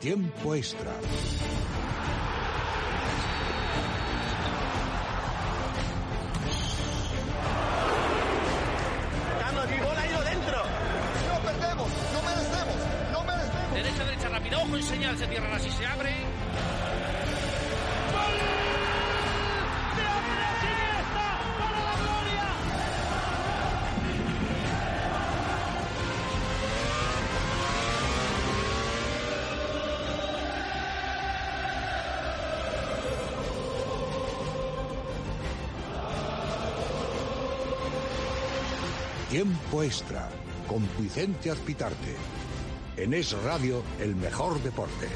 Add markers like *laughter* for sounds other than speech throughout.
Tiempo extra. Carlos, mi bola ha ido dentro. No perdemos, no merecemos, no merecemos. Derecha, derecha, rápido, ojo en señal, se cierran así, se abre. Tiempo extra con Vicente Azpitarte. En Es Radio, el mejor deporte.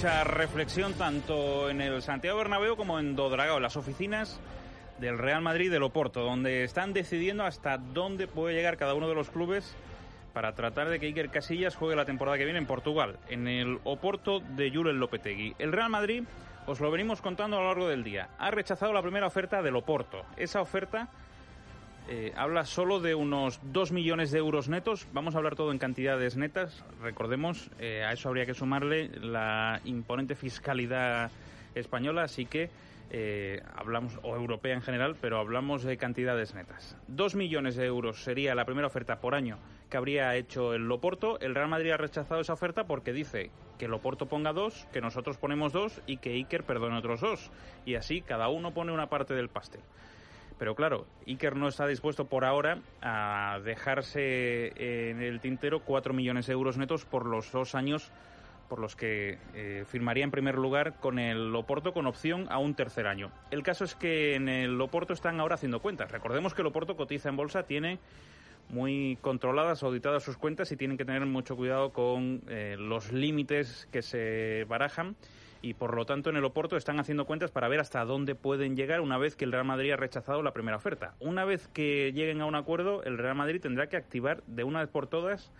Mucha reflexión tanto en el Santiago Bernabéu como en Dodragao, las oficinas del Real Madrid del Oporto, donde están decidiendo hasta dónde puede llegar cada uno de los clubes para tratar de que Iker Casillas juegue la temporada que viene en Portugal, en el Oporto de Julen Lopetegui. El Real Madrid, os lo venimos contando a lo largo del día, ha rechazado la primera oferta del Oporto. Esa oferta eh, habla solo de unos 2 millones de euros netos. Vamos a hablar todo en cantidades netas. Recordemos, eh, a eso habría que sumarle la imponente fiscalidad española, así que eh, hablamos, o europea en general, pero hablamos de cantidades netas. 2 millones de euros sería la primera oferta por año que habría hecho el Loporto. El Real Madrid ha rechazado esa oferta porque dice que Loporto ponga dos, que nosotros ponemos dos y que Iker perdone otros dos. Y así cada uno pone una parte del pastel. Pero claro, Iker no está dispuesto por ahora a dejarse en el tintero 4 millones de euros netos por los dos años por los que eh, firmaría en primer lugar con el Loporto con opción a un tercer año. El caso es que en el Loporto están ahora haciendo cuentas. Recordemos que el Loporto cotiza en bolsa, tiene muy controladas, auditadas sus cuentas y tienen que tener mucho cuidado con eh, los límites que se barajan y por lo tanto en el Oporto están haciendo cuentas para ver hasta dónde pueden llegar una vez que el Real Madrid ha rechazado la primera oferta. Una vez que lleguen a un acuerdo, el Real Madrid tendrá que activar de una vez por todas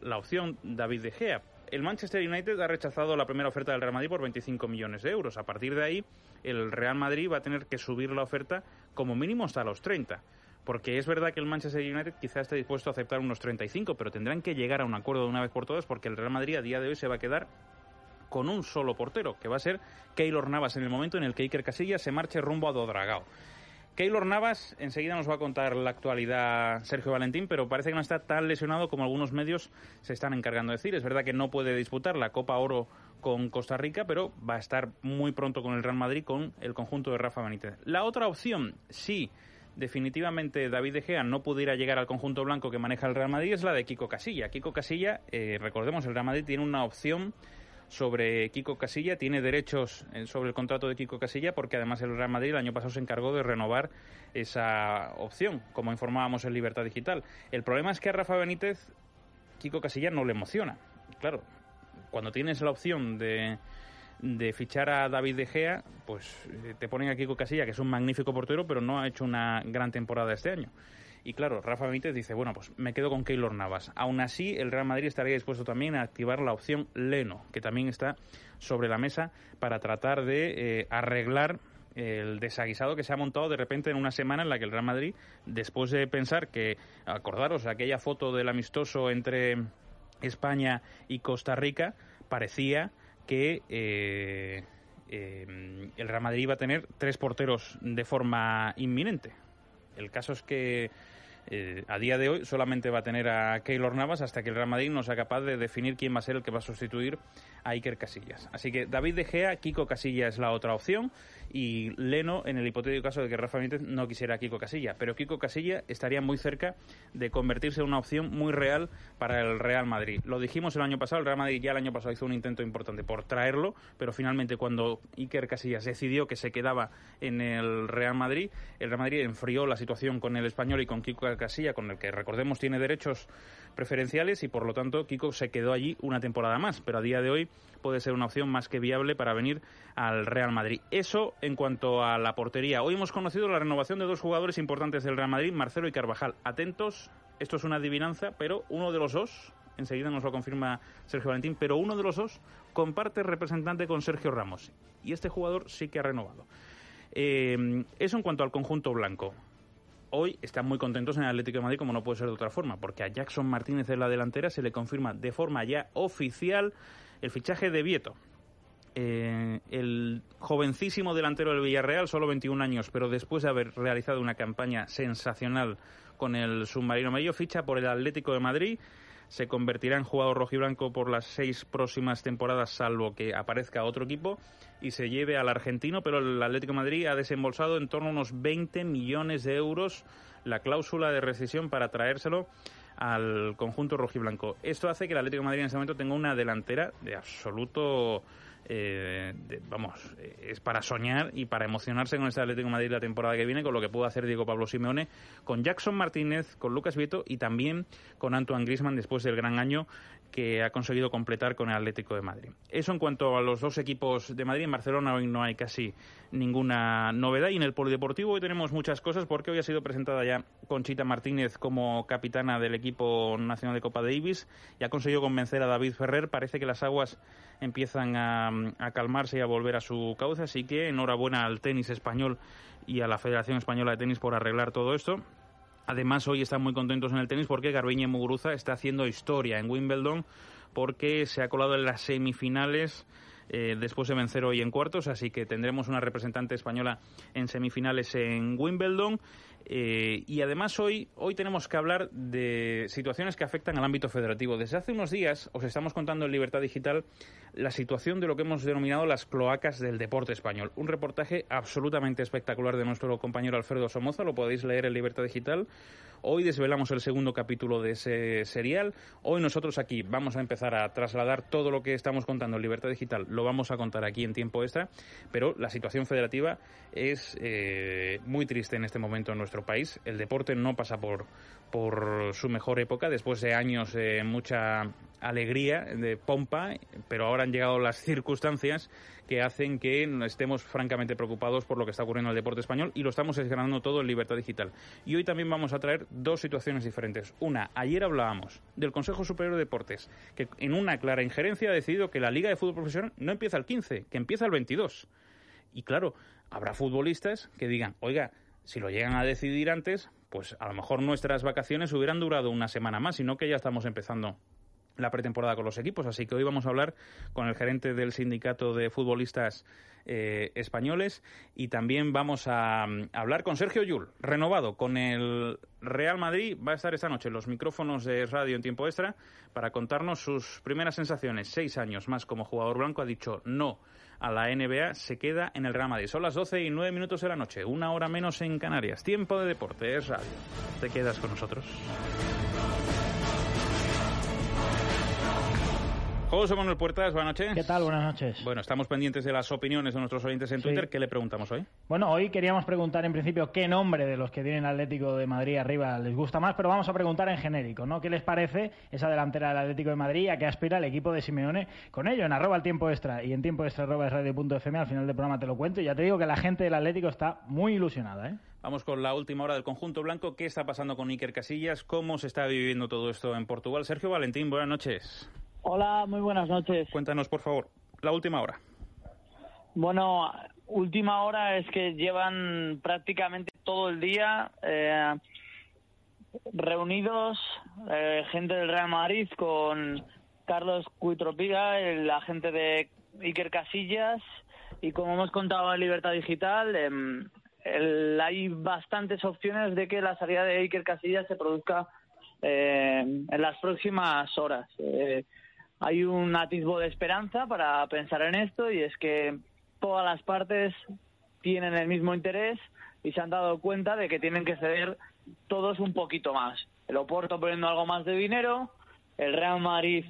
la opción David De Gea. El Manchester United ha rechazado la primera oferta del Real Madrid por 25 millones de euros. A partir de ahí, el Real Madrid va a tener que subir la oferta como mínimo hasta los 30. Porque es verdad que el Manchester United quizá esté dispuesto a aceptar unos 35, pero tendrán que llegar a un acuerdo de una vez por todas porque el Real Madrid a día de hoy se va a quedar con un solo portero, que va a ser Keylor Navas en el momento en el que Iker Casillas se marche rumbo a Dodragao. Keylor Navas enseguida nos va a contar la actualidad Sergio Valentín, pero parece que no está tan lesionado como algunos medios se están encargando de decir. Es verdad que no puede disputar la Copa Oro con Costa Rica, pero va a estar muy pronto con el Real Madrid con el conjunto de Rafa Benítez. La otra opción, sí, definitivamente David De Gea no pudiera llegar al conjunto blanco que maneja el Real Madrid, es la de Kiko Casilla. Kiko Casilla, eh, recordemos, el Real Madrid tiene una opción sobre Kiko Casilla, tiene derechos eh, sobre el contrato de Kiko Casilla porque además el Real Madrid el año pasado se encargó de renovar esa opción, como informábamos en Libertad Digital. El problema es que a Rafa Benítez Kiko Casilla no le emociona. Claro, cuando tienes la opción de, de fichar a David De Gea, pues eh, te ponen a Kiko Casilla, que es un magnífico portero, pero no ha hecho una gran temporada este año. Y claro, Rafa Benítez dice, bueno, pues me quedo con Keylor Navas. Aún así, el Real Madrid estaría dispuesto también a activar la opción Leno, que también está sobre la mesa para tratar de eh, arreglar el desaguisado que se ha montado de repente en una semana en la que el Real Madrid, después de pensar que, acordaros, aquella foto del amistoso entre España y Costa Rica, parecía que eh, eh, el Real Madrid iba a tener tres porteros de forma inminente. El caso es que eh, a día de hoy solamente va a tener a Keylor Navas hasta que el Real Madrid no sea capaz de definir quién va a ser el que va a sustituir a Iker Casillas. Así que David De Gea, Kiko Casilla es la otra opción y Leno en el hipotético caso de que Rafa no quisiera Kiko Casilla. Pero Kiko Casilla estaría muy cerca de convertirse en una opción muy real para el Real Madrid. Lo dijimos el año pasado, el Real Madrid ya el año pasado hizo un intento importante por traerlo, pero finalmente cuando Iker Casillas decidió que se quedaba en el Real Madrid, el Real Madrid enfrió la situación con el español y con Kiko Casilla, con el que recordemos tiene derechos preferenciales y por lo tanto Kiko se quedó allí una temporada más, pero a día de hoy puede ser una opción más que viable para venir al Real Madrid. Eso en cuanto a la portería. Hoy hemos conocido la renovación de dos jugadores importantes del Real Madrid, Marcelo y Carvajal. Atentos, esto es una adivinanza, pero uno de los dos, enseguida nos lo confirma Sergio Valentín, pero uno de los dos comparte representante con Sergio Ramos. Y este jugador sí que ha renovado. Eh, eso en cuanto al conjunto blanco hoy están muy contentos en el Atlético de Madrid, como no puede ser de otra forma, porque a Jackson Martínez en la delantera se le confirma de forma ya oficial el fichaje de Vieto. Eh, el jovencísimo delantero del Villarreal, solo 21 años, pero después de haber realizado una campaña sensacional con el submarino medio, ficha por el Atlético de Madrid se convertirá en jugador rojiblanco por las seis próximas temporadas, salvo que aparezca otro equipo y se lleve al argentino, pero el Atlético Madrid ha desembolsado en torno a unos 20 millones de euros la cláusula de rescisión para traérselo al conjunto rojiblanco. Esto hace que el Atlético Madrid en ese momento tenga una delantera de absoluto eh, vamos, eh, es para soñar y para emocionarse con este Atlético Madrid la temporada que viene, con lo que pudo hacer Diego Pablo Simeone, con Jackson Martínez, con Lucas Vieto y también con Antoine Grisman después del gran año que ha conseguido completar con el Atlético de Madrid. Eso en cuanto a los dos equipos de Madrid. En Barcelona hoy no hay casi ninguna novedad y en el Polideportivo hoy tenemos muchas cosas porque hoy ha sido presentada ya Conchita Martínez como capitana del equipo nacional de Copa Davis y ha conseguido convencer a David Ferrer. Parece que las aguas empiezan a, a calmarse y a volver a su cauce, así que enhorabuena al tenis español y a la Federación Española de Tenis por arreglar todo esto. Además, hoy están muy contentos en el tenis porque Garbiñe Muguruza está haciendo historia en Wimbledon porque se ha colado en las semifinales eh, después de vencer hoy en cuartos, así que tendremos una representante española en semifinales en Wimbledon. Eh, y además hoy, hoy tenemos que hablar de situaciones que afectan al ámbito federativo. Desde hace unos días os estamos contando en Libertad Digital la situación de lo que hemos denominado las cloacas del deporte español. Un reportaje absolutamente espectacular de nuestro compañero Alfredo Somoza, lo podéis leer en Libertad Digital. Hoy desvelamos el segundo capítulo de ese serial. Hoy nosotros aquí vamos a empezar a trasladar todo lo que estamos contando en Libertad Digital, lo vamos a contar aquí en tiempo extra, pero la situación federativa es eh, muy triste en este momento en nuestro país. El deporte no pasa por, por su mejor época, después de años de mucha alegría, de pompa, pero ahora han llegado las circunstancias que hacen que estemos francamente preocupados por lo que está ocurriendo en el deporte español y lo estamos desgranando todo en Libertad Digital. Y hoy también vamos a traer dos situaciones diferentes. Una, ayer hablábamos del Consejo Superior de Deportes, que en una clara injerencia ha decidido que la Liga de Fútbol Profesional no empieza el 15, que empieza el 22. Y claro, habrá futbolistas que digan, oiga, si lo llegan a decidir antes, pues a lo mejor nuestras vacaciones hubieran durado una semana más, sino que ya estamos empezando la pretemporada con los equipos. Así que hoy vamos a hablar con el gerente del sindicato de futbolistas eh, españoles y también vamos a, mm, hablar con Sergio Yul, renovado con el Real Madrid. Va a estar esta noche en los micrófonos de radio en tiempo extra para contarnos sus primeras sensaciones. Seis años más como jugador blanco ha dicho no a la NBA, se queda en el Real Madrid. Son las 12 y 9 minutos de la noche, una hora menos en Canarias. Tiempo de deporte, es radio. Te quedas con nosotros. José Manuel Puertas, buenas noches. ¿Qué tal? Buenas noches. Bueno, estamos pendientes de las opiniones de nuestros oyentes en Twitter. ¿Qué le preguntamos hoy? Bueno, hoy queríamos preguntar en principio qué nombre de los que tienen Atlético de Madrid arriba les gusta más, pero vamos a preguntar en genérico, ¿no? ¿Qué les parece esa delantera del Atlético de Madrid a qué aspira el equipo de Simeone con ello? En arroba el tiempo extra y en tiempo extra arroba es radio.fm al final del programa te lo cuento y ya te digo que la gente del Atlético está muy ilusionada, ¿eh? Vamos con la última hora del conjunto blanco. ¿Qué está pasando con Iker Casillas? ¿Cómo se está viviendo todo esto en Portugal? Sergio Valentín, buenas noches. Hola, muy buenas noches. Cuéntanos, por favor, la última hora. Bueno, última hora es que llevan prácticamente todo el día eh, reunidos eh, gente del Real Madrid con Carlos Cuitropiga, el agente de Iker Casillas, y como hemos contado en Libertad Digital, em, el, hay bastantes opciones de que la salida de Iker Casillas se produzca eh, en las próximas horas. Hay un atisbo de esperanza para pensar en esto y es que todas las partes tienen el mismo interés y se han dado cuenta de que tienen que ceder todos un poquito más. El Oporto poniendo algo más de dinero, el Real Madrid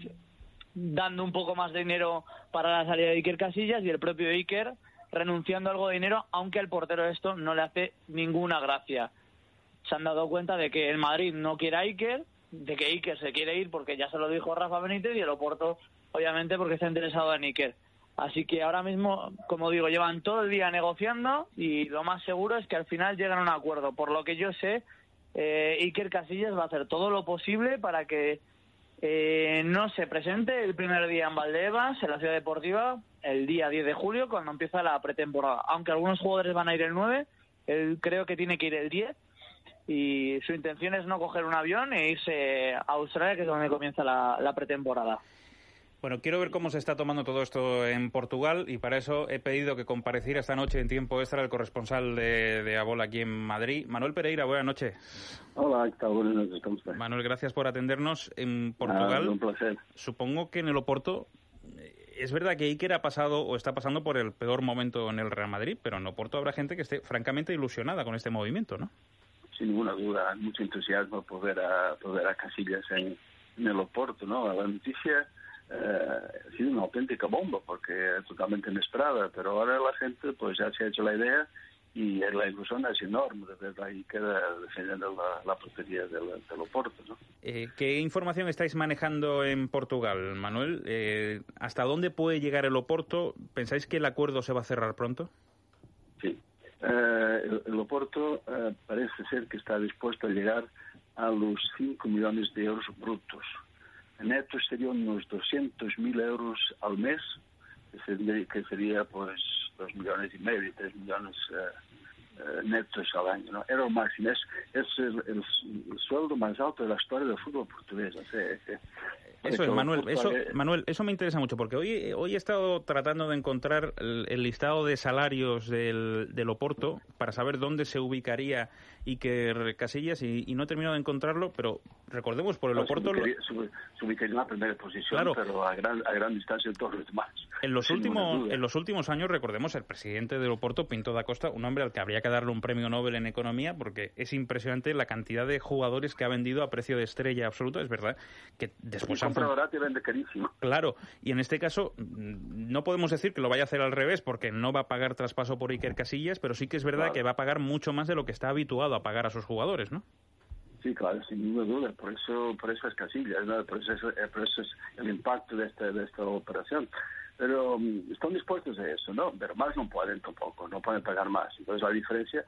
dando un poco más de dinero para la salida de Iker Casillas y el propio Iker renunciando algo de dinero, aunque al portero esto no le hace ninguna gracia. se han dado cuenta de que el Madrid no quiere a Iker, de que Iker se quiere ir porque ya se lo dijo Rafa Benítez y el Oporto, obviamente, porque está interesado en Iker. Así que ahora mismo, como digo, llevan todo el día negociando y lo más seguro es que al final lleguen a un acuerdo. Por lo que yo sé, eh, Iker Casillas va a hacer todo lo posible para que eh, no se presente el primer día en Valdebebas, en la ciudad deportiva, el día 10 de julio, cuando empieza la pretemporada. Aunque algunos jugadores van a ir el 9, él creo que tiene que ir el 10 y su intención es no coger un avión e irse a Australia, que es donde comienza la, pretemporada. Bueno, quiero ver cómo se está tomando todo esto en Portugal y para eso he pedido que compareciera esta noche en tiempo extra el corresponsal de, de Abola aquí en Madrid. Manuel Pereira, buenas noches. Hola, ¿qué tal? Buenas noches, ¿cómo estás? Manuel, gracias por atendernos en Portugal. un placer. Supongo que en el Oporto eh, es verdad que Iker ha pasado o está pasando por el peor momento en el Real Madrid, pero en Oporto habrá gente que esté francamente ilusionada con este movimiento, ¿no? Sin ninguna duda, mucho entusiasmo por ver a, por ver a Casillas en, el Oporto, ¿no? La noticia eh, ha sido una auténtica bomba porque es totalmente inesperada, pero ahora la gente pues ya se ha hecho la idea y la ilusión es enorme de ver ahí queda defendiendo la, la portería del, del Oporto, ¿no? Eh, ¿Qué información estáis manejando en Portugal, Manuel? Eh, ¿Hasta dónde puede llegar el Oporto? ¿Pensáis que el acuerdo se va a cerrar pronto? Sí, eh, el, Oporto eh, parece ser que está dispuesto a llegar a los 5 millones de euros brutos. Netos serían unos 200.000 euros al mes, que sería, pues 2 millones y medio, 3 millones eh, netos al año. ¿no? Era el máximo, es, el, sueldo más alto de la historia del fútbol portugués. Eso es, Manuel. Eso, Manuel, eso me interesa mucho porque hoy, hoy he estado tratando de encontrar el, listado de salarios del, del, Oporto para saber dónde se ubicaría Iker Casillas y, no he terminado de encontrarlo, pero recordemos por el Oporto... Se en la primera posición, pero a gran, a gran distancia de todos los demás. *laughs* En los, últimos, en los últimos años, recordemos, el presidente del Oporto, Pinto da Costa, un hombre al que habría que darle un premio Nobel en economía porque es impresionante la cantidad de jugadores que ha vendido a precio de estrella absoluto. Es verdad que después han Claro, y en este caso mm, no podemos decir que lo vaya a hacer al revés porque no va a pagar traspaso por Iker Casillas, pero sí que es verdad que va a pagar mucho más de lo que está habituado a pagar a sus jugadores, ¿no? Sí, claro, sin ninguna duda. Por eso, por eso es Casillas, por, eso, eh, por eso es el impacto de esta, de esta operación pero mm, están dispuestos a eso, ¿no? Pero más no pueden tampoco, no pueden pagar más. Entonces la diferencia,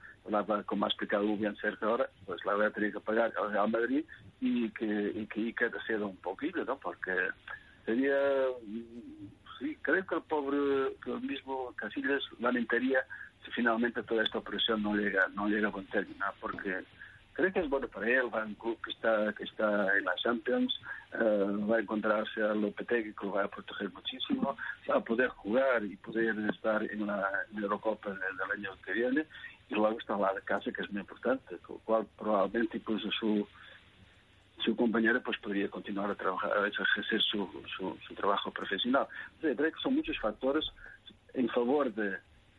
como ha explicado bien Sergio ahora, pues la voy a tener que pagar al Real Madrid y que, y que Iker ceda un poquito, ¿no? Porque sería, mm, sí, creo que el pobre, que el mismo Casillas lamentaría si finalmente toda esta operación no llega, no llega a buen término, porque creo que es bueno para él, va a un que está, que está en la Champions, eh, va a encontrarse a Lopetegui que lo va a proteger muchísimo, va a poder jugar y poder estar en la, Eurocopa del, año que viene, y luego está la casa que es muy importante, con lo cual probablemente pues su su compañero pues podría continuar a trabajar, a ejercer su, su, su trabajo profesional. creo que son muchos factores en favor de,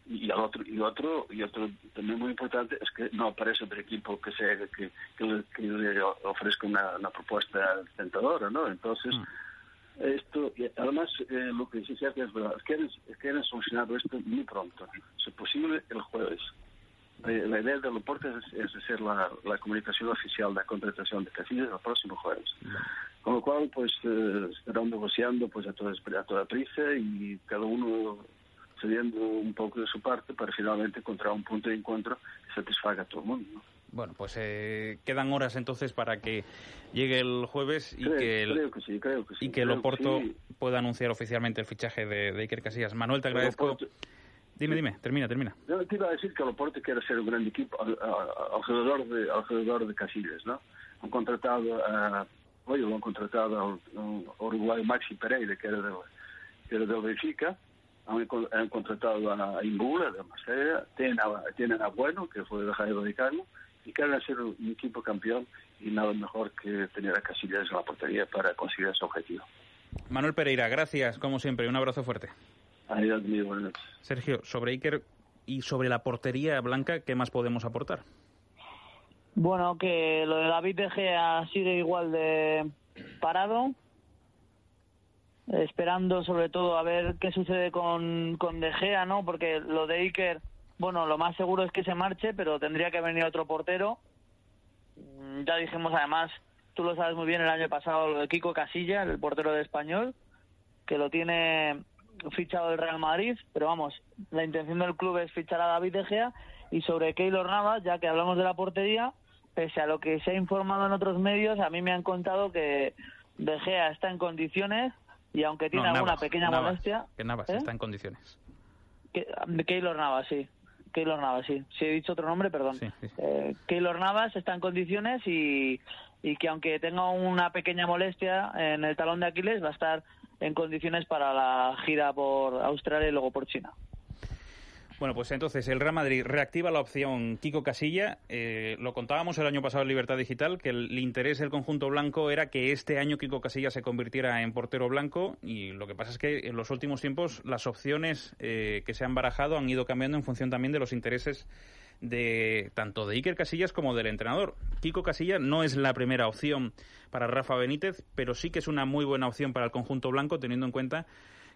y otro y otro y otro también muy importante es que no aparece otro equipo que sea que, que, le, ofrezca una, una, propuesta tentadora no entonces mm. esto y además eh, lo que sí es verdad es que quieren, solucionar esto muy pronto si es posible el jueves eh, la idea del deporte es, hacer la, la, comunicación oficial de la contratación de Casillas el próximo jueves. Mm. Con lo cual, pues, eh, estarán negociando pues a toda, a toda prisa y cada uno cediendo un poco de su parte para finalmente encontrar un punto de encuentro que satisfaga a todo el mundo. Bueno, pues eh, quedan horas entonces para que llegue el jueves y que el, y que el Oporto pueda anunciar oficialmente el fichaje de, Iker Casillas. Manuel, te agradezco. dime, dime, termina, termina. Yo te iba a decir que el Oporto quiere ser un gran equipo alrededor de, alrededor de Casillas, ¿no? Han contratado a, oye, lo han contratado al Uruguay Maxi Pereira, que era del, que era del Benfica, han, contratado a Imbula de Marsella, tienen a, tienen a Bueno, que fue de Jairo de y quieren hacer un equipo campeón y nada mejor que tener a Casillas en la portería para conseguir ese objetivo. Manuel Pereira, gracias, como siempre, un abrazo fuerte. Adiós, mío, buenas noches. Sergio, sobre Iker y sobre la portería blanca, ¿qué más podemos aportar? Bueno, que lo de David De Gea sigue igual de parado, esperando sobre todo a ver qué sucede con, con De Gea, ¿no? Porque lo de Iker, bueno, lo más seguro es que se marche, pero tendría que venir otro portero. Mm, Ya dijimos además, tú lo sabes muy bien, el año pasado lo de Kiko Casilla, el portero de español, que lo tiene fichado el Real Madrid, pero vamos, la intención del club es fichar a David De Gea y sobre Keylor Navas, ya que hablamos de la portería, pese a lo que se ha informado en otros medios, a mí me han contado que De Gea está en condiciones y aunque tiene No, alguna Navas, pequeña Navas, molestia... Que Navas ¿Eh? está en condiciones. Que, Keylor Navas, sí. Keylor Navas, sí. Si he dicho otro nombre, perdón. Sí, sí, sí. Eh, Keylor Navas está en condiciones y, y que aunque tenga una pequeña molestia en el talón de Aquiles, va a estar en condiciones para la gira por Australia y luego por China. Bueno, pues entonces el Real Madrid reactiva la opción Kiko Casilla. Eh, lo contábamos el año pasado en Libertad Digital, que el interés del conjunto blanco era que este año Kiko Casilla se convirtiera en portero blanco y lo que pasa es que en los últimos tiempos las opciones eh, que se han barajado han ido cambiando en función también de los intereses de tanto de Iker Casillas como del entrenador. Kiko Casilla no es la primera opción para Rafa Benítez, pero sí que es una muy buena opción para el conjunto blanco teniendo en cuenta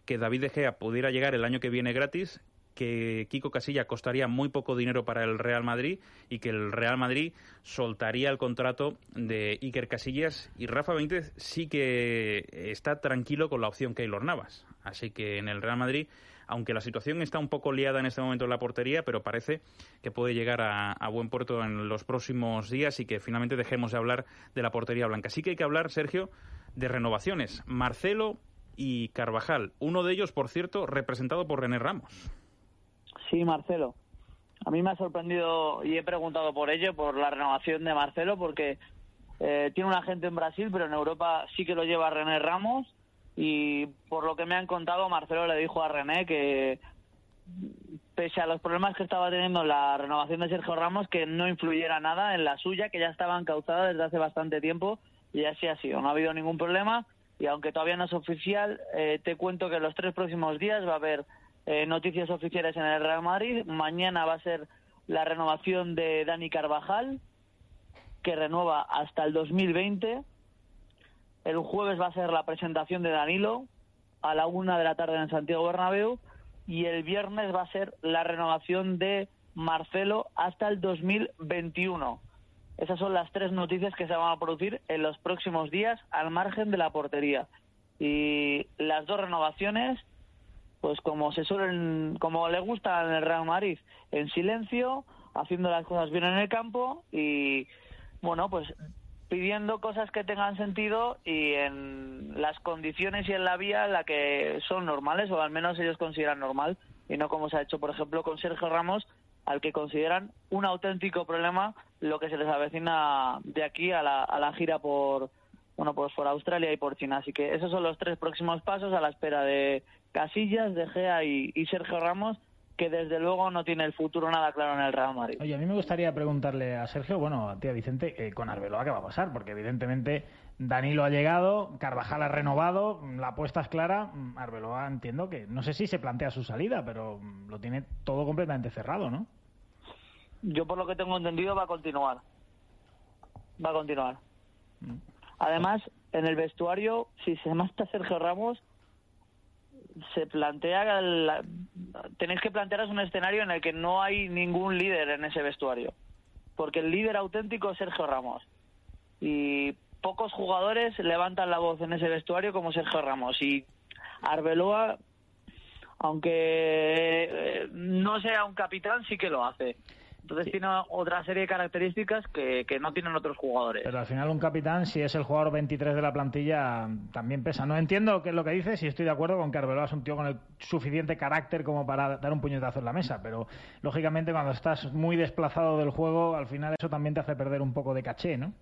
que David De Gea pudiera llegar el año que viene gratis, que Kiko Casilla costaría muy poco dinero para el Real Madrid y que el Real Madrid soltaría el contrato de Iker Casillas y Rafa Benítez sí que está tranquilo con la opción Keylor Navas. Así que en el Real Madrid, aunque la situación está un poco liada en este momento en la portería, pero parece que puede llegar a, a buen puerto en los próximos días y que finalmente dejemos de hablar de la portería blanca. Sí que hay que hablar, Sergio, de renovaciones. Marcelo y Carvajal. Uno de ellos, por cierto, representado por René Ramos. Sí, Marcelo. A mí me ha sorprendido y he preguntado por ello, por la renovación de Marcelo, porque eh, tiene un agente en Brasil, pero en Europa sí que lo lleva René Ramos. Y por lo que me han contado, Marcelo le dijo a René que, pese a los problemas que estaba teniendo la renovación de Sergio Ramos, que no influyera nada en la suya, que ya estaba encauzada desde hace bastante tiempo, y así ha sido. No ha habido ningún problema. Y aunque todavía no es oficial, eh, te cuento que en los tres próximos días va a haber eh, noticias oficiales en el Real Madrid. Mañana va a ser la renovación de Dani Carvajal, que renueva hasta el 2020. El jueves va a ser la presentación de Danilo a la una de la tarde en Santiago Bernabéu y el viernes va a ser la renovación de Marcelo hasta el 2021. Esas son las tres noticias que se van a producir en los próximos días al margen de la portería. Y las dos renovaciones pues como se suelen, como le gusta en el Real Madrid, en silencio, haciendo las cosas bien en el campo y bueno, pues pidiendo cosas que tengan sentido y en las condiciones y en la vía en la que son normales o al menos ellos consideran normal y no como se ha hecho por ejemplo con Sergio Ramos al que consideran un auténtico problema lo que se les avecina de aquí a la, a la gira por bueno pues por Australia y por China. Así que esos son los tres próximos pasos a la espera de Casillas, De Gea y, y, Sergio Ramos, que desde luego no tiene el futuro nada claro en el Real Madrid. Oye, a mí me gustaría preguntarle a Sergio, bueno, a ti, a Vicente, eh, con Arbeloa qué va a pasar, porque evidentemente Danilo ha llegado, Carvajal ha renovado, la apuesta es clara, Arbeloa entiendo que, no sé si se plantea su salida, pero lo tiene todo completamente cerrado, ¿no? Yo por lo que tengo entendido va a continuar. Va a continuar. Además, en el vestuario, si se marcha Sergio Ramos, se plantea la, tenéis que plantearos un escenario en el que no hay ningún líder en ese vestuario porque el líder auténtico es Sergio Ramos. Y pocos jugadores levantan la voz en ese vestuario como Sergio Ramos. Y Arbeloa aunque eh, no sea un capitán sí que lo hace entonces tiene otra serie de características que, que, no tienen otros jugadores. Pero al final un capitán, si es el jugador 23 de la plantilla, también pesa. No entiendo qué es lo que dices y estoy de acuerdo con que Arbeloa es un tío con el suficiente carácter como para dar un puñetazo en la mesa. Pero lógicamente cuando estás muy desplazado del juego, al final eso también te hace perder un poco de caché, ¿no?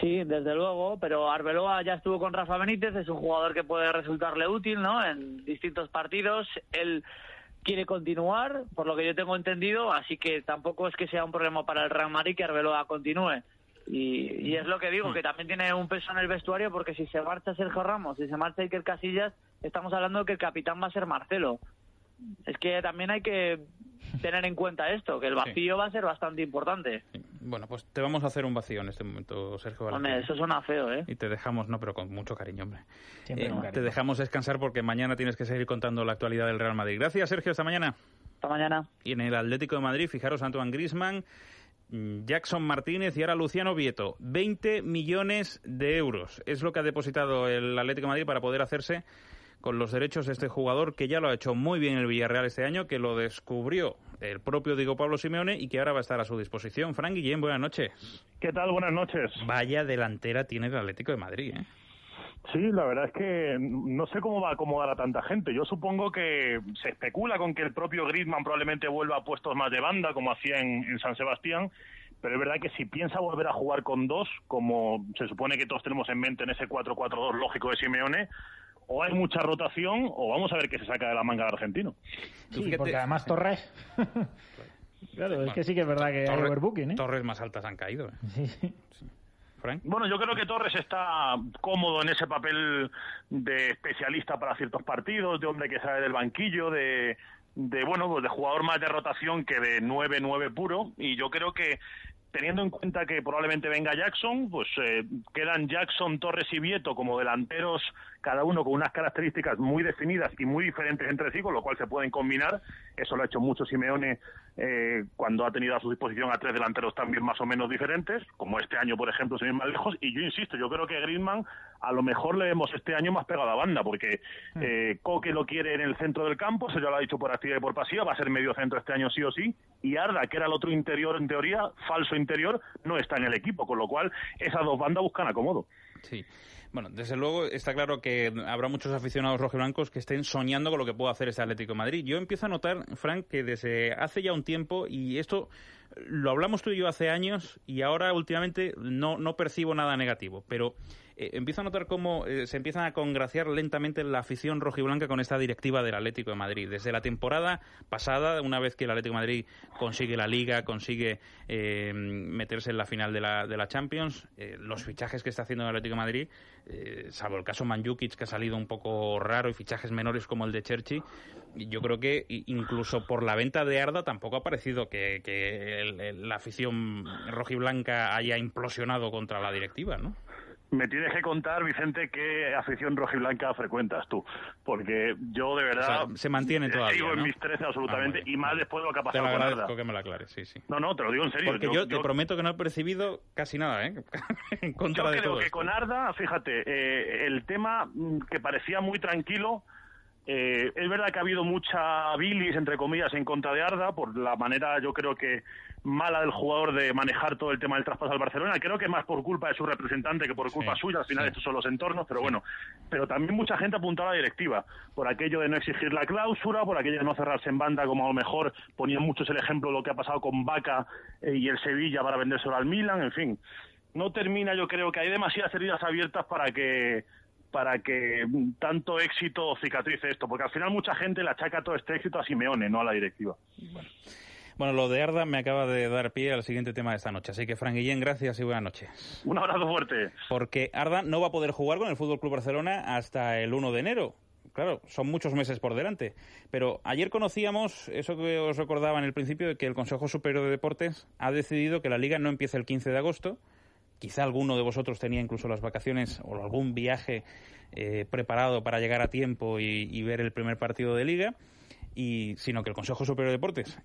Sí, desde luego, pero Arbeloa ya estuvo con Rafa Benítez, es un jugador que puede resultarle útil, ¿no? En distintos partidos. Él quiere continuar, por lo que yo tengo entendido, así que tampoco es que sea un problema para el Real Madrid que Arbeloa continúe. Y, y, es lo que digo, que también tiene un peso en el vestuario, porque si se marcha Sergio Ramos, si se marcha Iker Casillas, estamos hablando de que el capitán va a ser Marcelo. Es que también hay que tener en cuenta esto, que el vacío sí. va a ser bastante importante. Bueno, pues te vamos a hacer un vacío en este momento, Sergio Valentín. Hombre, eso suena feo, ¿eh? Y te dejamos, no, pero con mucho cariño, hombre. Siempre Eh, con cariño. te dejamos descansar porque mañana tienes que seguir contando la actualidad del Real Madrid. Gracias, Sergio, hasta mañana. Hasta mañana. Y en el Atlético de Madrid, fijaros, Antoine Grisman Jackson Martínez y ahora Luciano Vieto. 20 millones de euros es lo que ha depositado el Atlético de Madrid para poder hacerse con los derechos de este jugador que ya lo ha hecho muy bien el Villarreal este año, que lo descubrió el propio Diego Pablo Simeone y que ahora va a estar a su disposición. Frank Guillén, buenas noches. ¿Qué tal? Buenas noches. Vaya delantera tiene el Atlético de Madrid, ¿eh? Sí, la verdad es que no sé cómo va a acomodar a tanta gente. Yo supongo que se especula con que el propio Griezmann probablemente vuelva a puestos más de banda, como hacía en, San Sebastián, pero es verdad que si piensa volver a jugar con dos, como se supone que todos tenemos en mente en ese 4-4-2 lógico de Simeone, o hay mucha rotación o vamos a ver qué se saca de la manga de argentino. Sí, porque además Torres... *laughs* claro, es que sí que es verdad que hay overbooking, ¿eh? Torres más altas han caído. ¿eh? Sí. Bueno, yo creo que Torres está cómodo en ese papel de especialista para ciertos partidos, de hombre que sale del banquillo, de, de bueno, pues de jugador más de rotación que de 9-9 puro. Y yo creo que teniendo en cuenta que probablemente venga Jackson, pues eh, quedan Jackson, Torres y Vieto como delanteros, cada uno con unas características muy definidas y muy diferentes entre sí, con lo cual se pueden combinar. Eso lo ha hecho mucho Simeone eh, cuando ha tenido a su disposición a tres delanteros también más o menos diferentes, como este año, por ejemplo, sin ir más lejos. Y yo insisto, yo creo que Griezmann a lo mejor le vemos este año más pegado a banda, porque hmm. eh, Coque lo quiere en el centro del campo, eso ya lo ha dicho por activa y por pasiva, va a ser medio centro este año sí o sí, y Arda, que era el otro interior en teoría, falso interior, no está en el equipo, con lo cual esas dos bandas buscan acomodo. Sí. Bueno, desde luego está claro que habrá muchos aficionados rojiblancos que estén soñando con lo que puede hacer este Atlético de Madrid. Yo empiezo a notar, Frank, que desde hace ya un tiempo, y esto lo hablamos tú y yo hace años, y ahora últimamente no, no percibo nada negativo, pero eh, empiezo a notar cómo eh, se empiezan a congraciar lentamente la afición rojiblanca con esta directiva del Atlético de Madrid. Desde la temporada pasada, una vez que el Atlético de Madrid consigue la Liga, consigue eh, meterse en la final de la, de la Champions, los fichajes que está haciendo el Atlético de Madrid, salvo el caso Manjukic, que ha salido un poco raro, y fichajes menores como el de Cherchi, yo creo que incluso por la venta de Arda tampoco ha parecido que, que la afición rojiblanca haya implosionado contra la directiva, ¿no? Me tienes que contar, Vicente, qué afición rojiblanca frecuentas tú, porque yo de verdad se mantiene todavía. Sigo en mis 13 absolutamente ah, y más después de lo que ha pasado te lo agradezco que me lo aclares, sí, sí. No, no, te lo digo en serio. Porque yo, te prometo que no he percibido casi nada, ¿eh? *laughs* en contra yo de creo que con Arda, fíjate, eh, el tema mm, que parecía muy tranquilo eh, es verdad que ha habido mucha bilis, entre comillas, en contra de Arda por la manera, yo creo que mala del jugador de manejar todo el tema del traspaso al Barcelona. Creo que más por culpa de su representante que por culpa suya. Al final, estos son los entornos, pero bueno. Pero también mucha gente apuntaba a la directiva por aquello de no exigir la cláusula, por aquello de no cerrarse en banda, como a lo mejor ponían muchos el ejemplo de lo que ha pasado con Vaca eh, y el Sevilla para vendérselo al Milan, en fin. No termina, yo creo que hay demasiadas heridas abiertas para que para que tanto éxito cicatrice esto, porque al final mucha gente le achaca todo este éxito a Simeone, no a la directiva. Bueno. lo de Arda me acaba de dar pie al siguiente tema de esta noche. Así que, Frank Guillén, gracias y buenas noches. Un abrazo fuerte. Porque Arda no va a poder jugar con el Fútbol Club Barcelona hasta el 1 de enero. Claro, son muchos meses por delante. Pero ayer conocíamos eso que os recordaba en el principio, de que el Consejo Superior de Deportes ha decidido que la liga no empiece el 15 de agosto, Quizá alguno de vosotros tenía incluso las vacaciones o algún viaje eh, preparado para llegar a tiempo y, ver el primer partido de liga, y sino que el Consejo Superior de Deportes,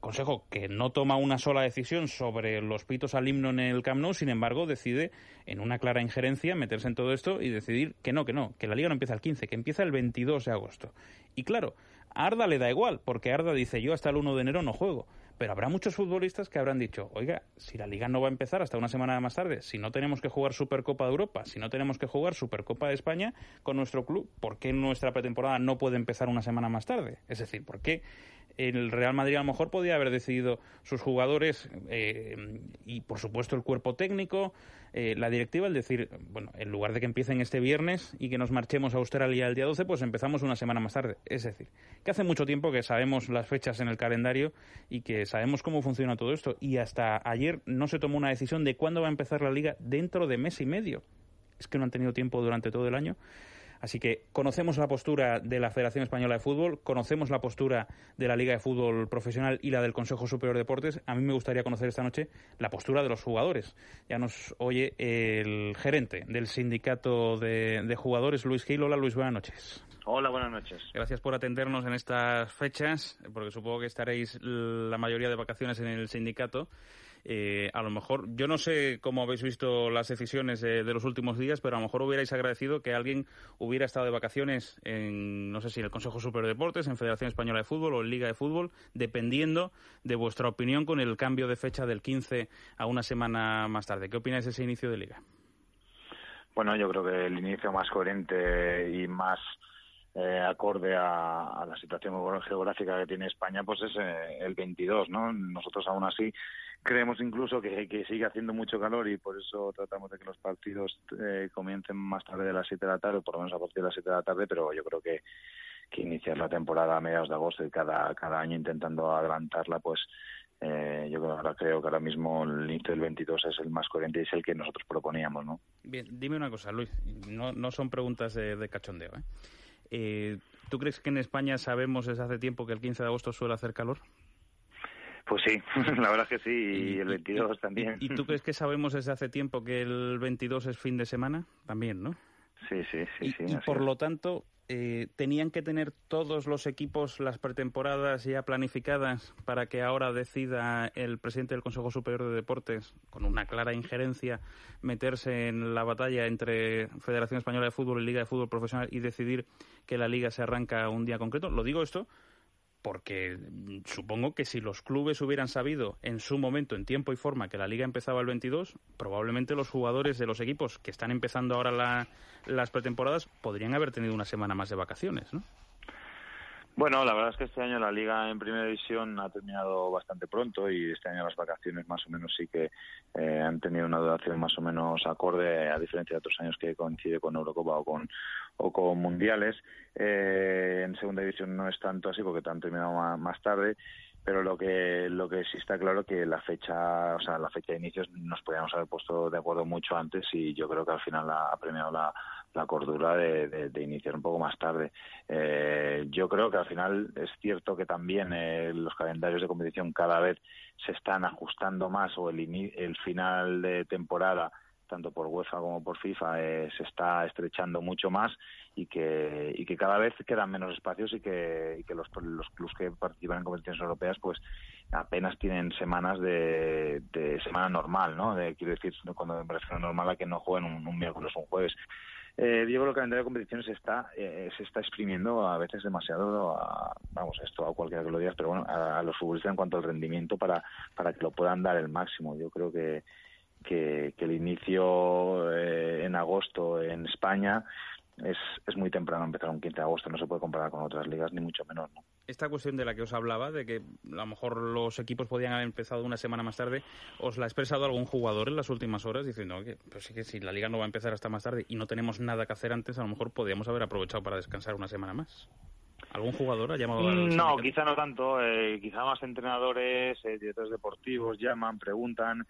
consejo que no toma una sola decisión sobre los pitos al himno en el Camp sin embargo, decide en una clara injerencia meterse en todo esto y decidir que no, que no, que la liga no empieza el 15, que empieza el 22 de agosto. Y claro, a Arda le da igual, porque Arda dice yo hasta el 1 de enero no juego. Pero habrá muchos futbolistas que habrán dicho, oiga, si la liga no va a empezar hasta una semana más tarde, si no tenemos que jugar Supercopa de Europa, si no tenemos que jugar Supercopa de España con nuestro club, ¿por qué nuestra pretemporada no puede empezar una semana más tarde? Es decir, ¿por qué el Real Madrid a lo mejor podía haber decidido sus jugadores eh, y, por supuesto, el cuerpo técnico, eh, la directiva, el decir, bueno, en lugar de que empiecen este viernes y que nos marchemos a Australia el día 12, pues empezamos una semana más tarde. Es decir, que hace mucho tiempo que sabemos las fechas en el calendario y que sabemos cómo funciona todo esto. Y hasta ayer no se tomó una decisión de cuándo va a empezar la liga dentro de mes y medio. Es que no han tenido tiempo durante todo el año. Así que conocemos la postura de la Federación Española de Fútbol, conocemos la postura de la Liga de Fútbol Profesional y la del Consejo Superior de Deportes. A mí me gustaría conocer esta noche la postura de los jugadores. Ya nos oye el gerente del sindicato de, jugadores, Luis Gil. Hola, Luis, buenas noches. Hola, buenas noches. Gracias por atendernos en estas fechas, porque supongo que estaréis la mayoría de vacaciones en el sindicato. Eh, a lo mejor, yo no sé cómo habéis visto las decisiones de, los últimos días, pero a lo mejor hubierais agradecido que alguien hubiera estado de vacaciones en, no sé si en el Consejo Superior de Deportes, en Federación Española de Fútbol o en Liga de Fútbol, dependiendo de vuestra opinión con el cambio de fecha del 15 a una semana más tarde. ¿Qué opináis de ese inicio de Liga? Bueno, yo creo que el inicio más coherente y más eh, acorde a, la situación geográfica que tiene España, pues es eh, el 22, ¿no? Nosotros aún así creemos incluso que, sigue haciendo mucho calor y por eso tratamos de que los partidos eh, comiencen más tarde de las 7 de la tarde, por lo menos a partir de las 7 de la tarde, pero yo creo que, que iniciar la temporada a mediados de agosto y cada, cada año intentando adelantarla, pues eh, yo ahora creo que ahora mismo el inicio del 22 es el más coherente y es el que nosotros proponíamos, ¿no? Bien, dime una cosa, Luis, no, no son preguntas de, de cachondeo, ¿eh? Eh, ¿Tú crees que en España sabemos desde hace tiempo que el 15 de agosto suele hacer calor? Pues sí, *laughs* la verdad que sí, y, el 22 también. ¿Y tú crees que sabemos desde hace tiempo que el 22 es fin de semana? También, ¿no? Sí, sí, sí. Y, y por lo tanto, eh, ¿tenían que tener todos los equipos las pretemporadas ya planificadas para que ahora decida el presidente del Consejo Superior de Deportes, con una clara injerencia, meterse en la batalla entre Federación Española de Fútbol y Liga de Fútbol Profesional y decidir que la liga se arranca un día concreto? Lo digo esto porque supongo que si los clubes hubieran sabido en su momento, en tiempo y forma, que la liga empezaba el 22, probablemente los jugadores de los equipos que están empezando ahora las pretemporadas podrían haber tenido una semana más de vacaciones, ¿no? Bueno, la verdad es que este año la liga en primera división ha terminado bastante pronto y este año las vacaciones más o menos sí que eh, han tenido una duración más o menos acorde a diferencia de otros años que coincide con Eurocopa o con o con mundiales. Eh, en segunda división no es tanto así porque han terminado más tarde pero lo que lo que sí está claro que la fecha o sea la fecha de inicios nos podríamos haber puesto de acuerdo mucho antes y yo creo que al final ha premiado la, la cordura de, iniciar un poco más tarde eh, yo creo que al final es cierto que también eh, los calendarios de competición cada vez se están ajustando más o el, final de temporada tanto por UEFA como por FIFA, eh, se está estrechando mucho más y que, y que cada vez quedan menos espacios y que, que los, los clubes que participan en competiciones europeas pues apenas tienen semanas de, de semana normal, ¿no? De, quiero decir, cuando me refiero normal a que no jueguen un, miércoles o un jueves. Eh, Diego, el calendario de competiciones está, eh, se está exprimiendo a veces demasiado, a, vamos, esto a cualquiera que lo digas, pero bueno, a, a, los futbolistas en cuanto al rendimiento para, para que lo puedan dar el máximo. Yo creo que, que, el inicio eh, en agosto en España es, es muy temprano empezar un 15 de agosto, no se puede comparar con otras ligas, ni mucho menos. ¿no? Esta cuestión de la que os hablaba, de que a lo mejor los equipos podían haber empezado una semana más tarde, ¿os la ha expresado algún jugador en las últimas horas diciendo que, pues que si la liga no va a empezar hasta más tarde y no tenemos nada que hacer antes, a lo mejor podríamos haber aprovechado para descansar una semana más? ¿Algún jugador ha llamado mm, No, quizá no tanto. Eh, quizá más entrenadores, eh, directores deportivos llaman, preguntan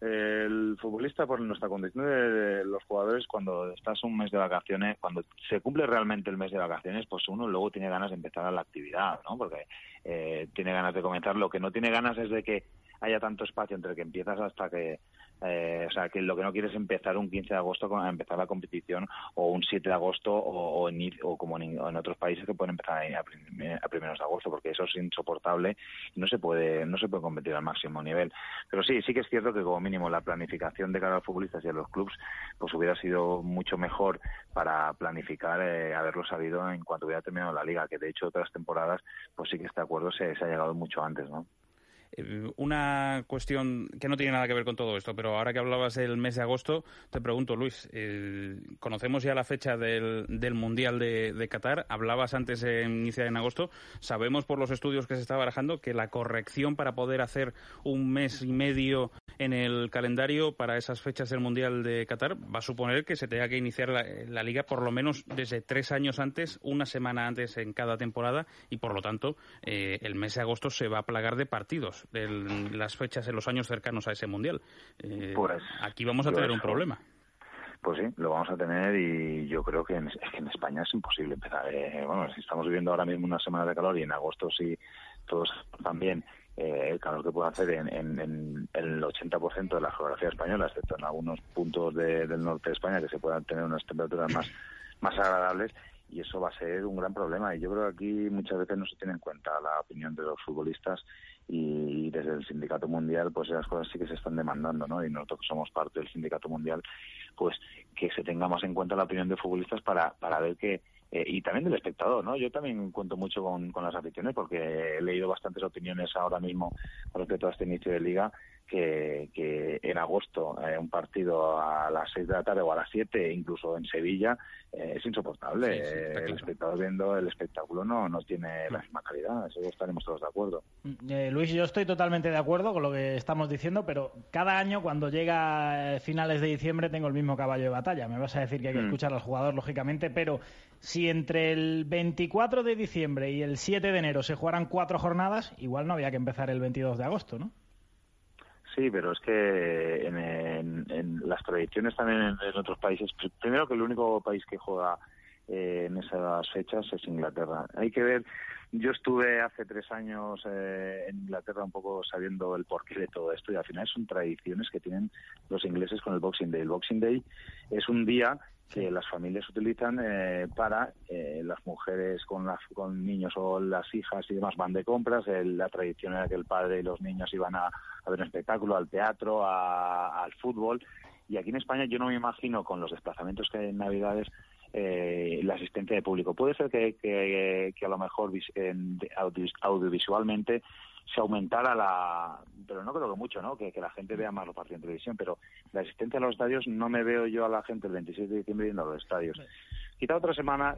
el futbolista por nuestra condición de, los jugadores cuando estás un mes de vacaciones cuando se cumple realmente el mes de vacaciones pues uno luego tiene ganas de empezar a la actividad no porque eh, tiene ganas de comenzar. Lo que no tiene ganas es de que haya tanto espacio entre que empiezas hasta que eh, o sea, que lo que no quieres es empezar un 15 de agosto con empezar la competición o un 7 de agosto o, en, o como en, otros países que pueden empezar a, primeros de agosto porque eso es insoportable y no se puede no se puede competir al máximo nivel. Pero sí, sí que es cierto que como mínimo la planificación de cara a los futbolistas y a los clubes pues hubiera sido mucho mejor para planificar eh, haberlo sabido en cuanto hubiera terminado la liga, que de hecho otras temporadas pues sí que este acuerdo se ha llegado mucho antes, ¿no? Eh, una cuestión que no tiene nada que ver con todo esto, pero ahora que hablabas del mes de agosto, te pregunto, Luis, eh, conocemos ya la fecha del, Mundial de, Qatar, hablabas antes de iniciar en agosto, sabemos por los estudios que se está barajando que la corrección para poder hacer un mes y medio en el calendario para esas fechas del Mundial de Qatar va a suponer que se tenga que iniciar la, liga por lo menos desde tres años antes, una semana antes en cada temporada y por lo tanto eh, el mes de agosto se va a plagar de partidos de las fechas en los años cercanos a ese mundial. Eh, pues aquí vamos a tener un problema. Pues sí, lo vamos a tener y yo creo que en, es que en España es imposible empezar. Eh, bueno, si estamos viviendo ahora mismo una semana de calor y en agosto sí todos también eh, el calor que puede hacer en, en, el 80% de la geografía española, excepto en algunos puntos del norte de España que se puedan tener unas temperaturas más, *clears throat* más agradables y eso va a ser un gran problema. Y yo creo que aquí muchas veces no se tiene en cuenta la opinión de los futbolistas y desde el sindicato mundial pues esas cosas sí que se están demandando no y nosotros que somos parte del sindicato mundial pues que se tenga más en cuenta la opinión de futbolistas para para ver que eh, y también del espectador, ¿no? Yo también cuento mucho con, con las aficiones porque he leído bastantes opiniones ahora mismo respecto a este inicio de liga que, en agosto eh, un partido a las 6 de la tarde o a las 7, incluso en Sevilla, eh, es insoportable. el espectador viendo el espectáculo no, no tiene la misma calidad, eso estaremos todos de acuerdo. Mm, eh, Luis, yo estoy totalmente de acuerdo con lo que estamos diciendo, pero cada año cuando llega finales de diciembre tengo el mismo caballo de batalla. Me vas a decir que hay que mm. escuchar al jugador, lógicamente, pero si entre el 24 de diciembre y el 7 de enero se jugaran cuatro jornadas, igual no había que empezar el 22 de agosto, ¿no? Sí, pero es que en, las tradiciones también en, otros países, primero que el único país que juega eh, en esas fechas es Inglaterra. Hay que ver, yo estuve hace tres años eh, en Inglaterra un poco sabiendo el porqué de todo esto y al final son tradiciones que tienen los ingleses con el Boxing Day. El Boxing Day es un día que las familias utilizan eh, para eh, las mujeres con, con niños o las hijas y demás van de compras. la tradición era que el padre y los niños iban a, ver un espectáculo, al teatro, al fútbol. Y aquí en España yo no me imagino con los desplazamientos que hay en Navidades eh, la asistencia de público. Puede ser que, que, a lo mejor audiovisualmente se aumentara la, pero no creo que mucho, ¿no? Que, la gente vea más los partidos en televisión, pero la asistencia a los estadios no me veo yo a la gente el 26 de diciembre yendo a los estadios. Quizá otra semana,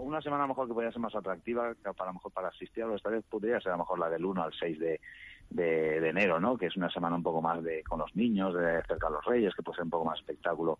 una semana a lo mejor que podría ser más atractiva, para mejor para asistir a los estadios podría ser a lo mejor la del 1 al 6 de, de, enero, ¿no? Que es una semana un poco más de con los niños, de cerca a los reyes, que puede ser un poco más espectáculo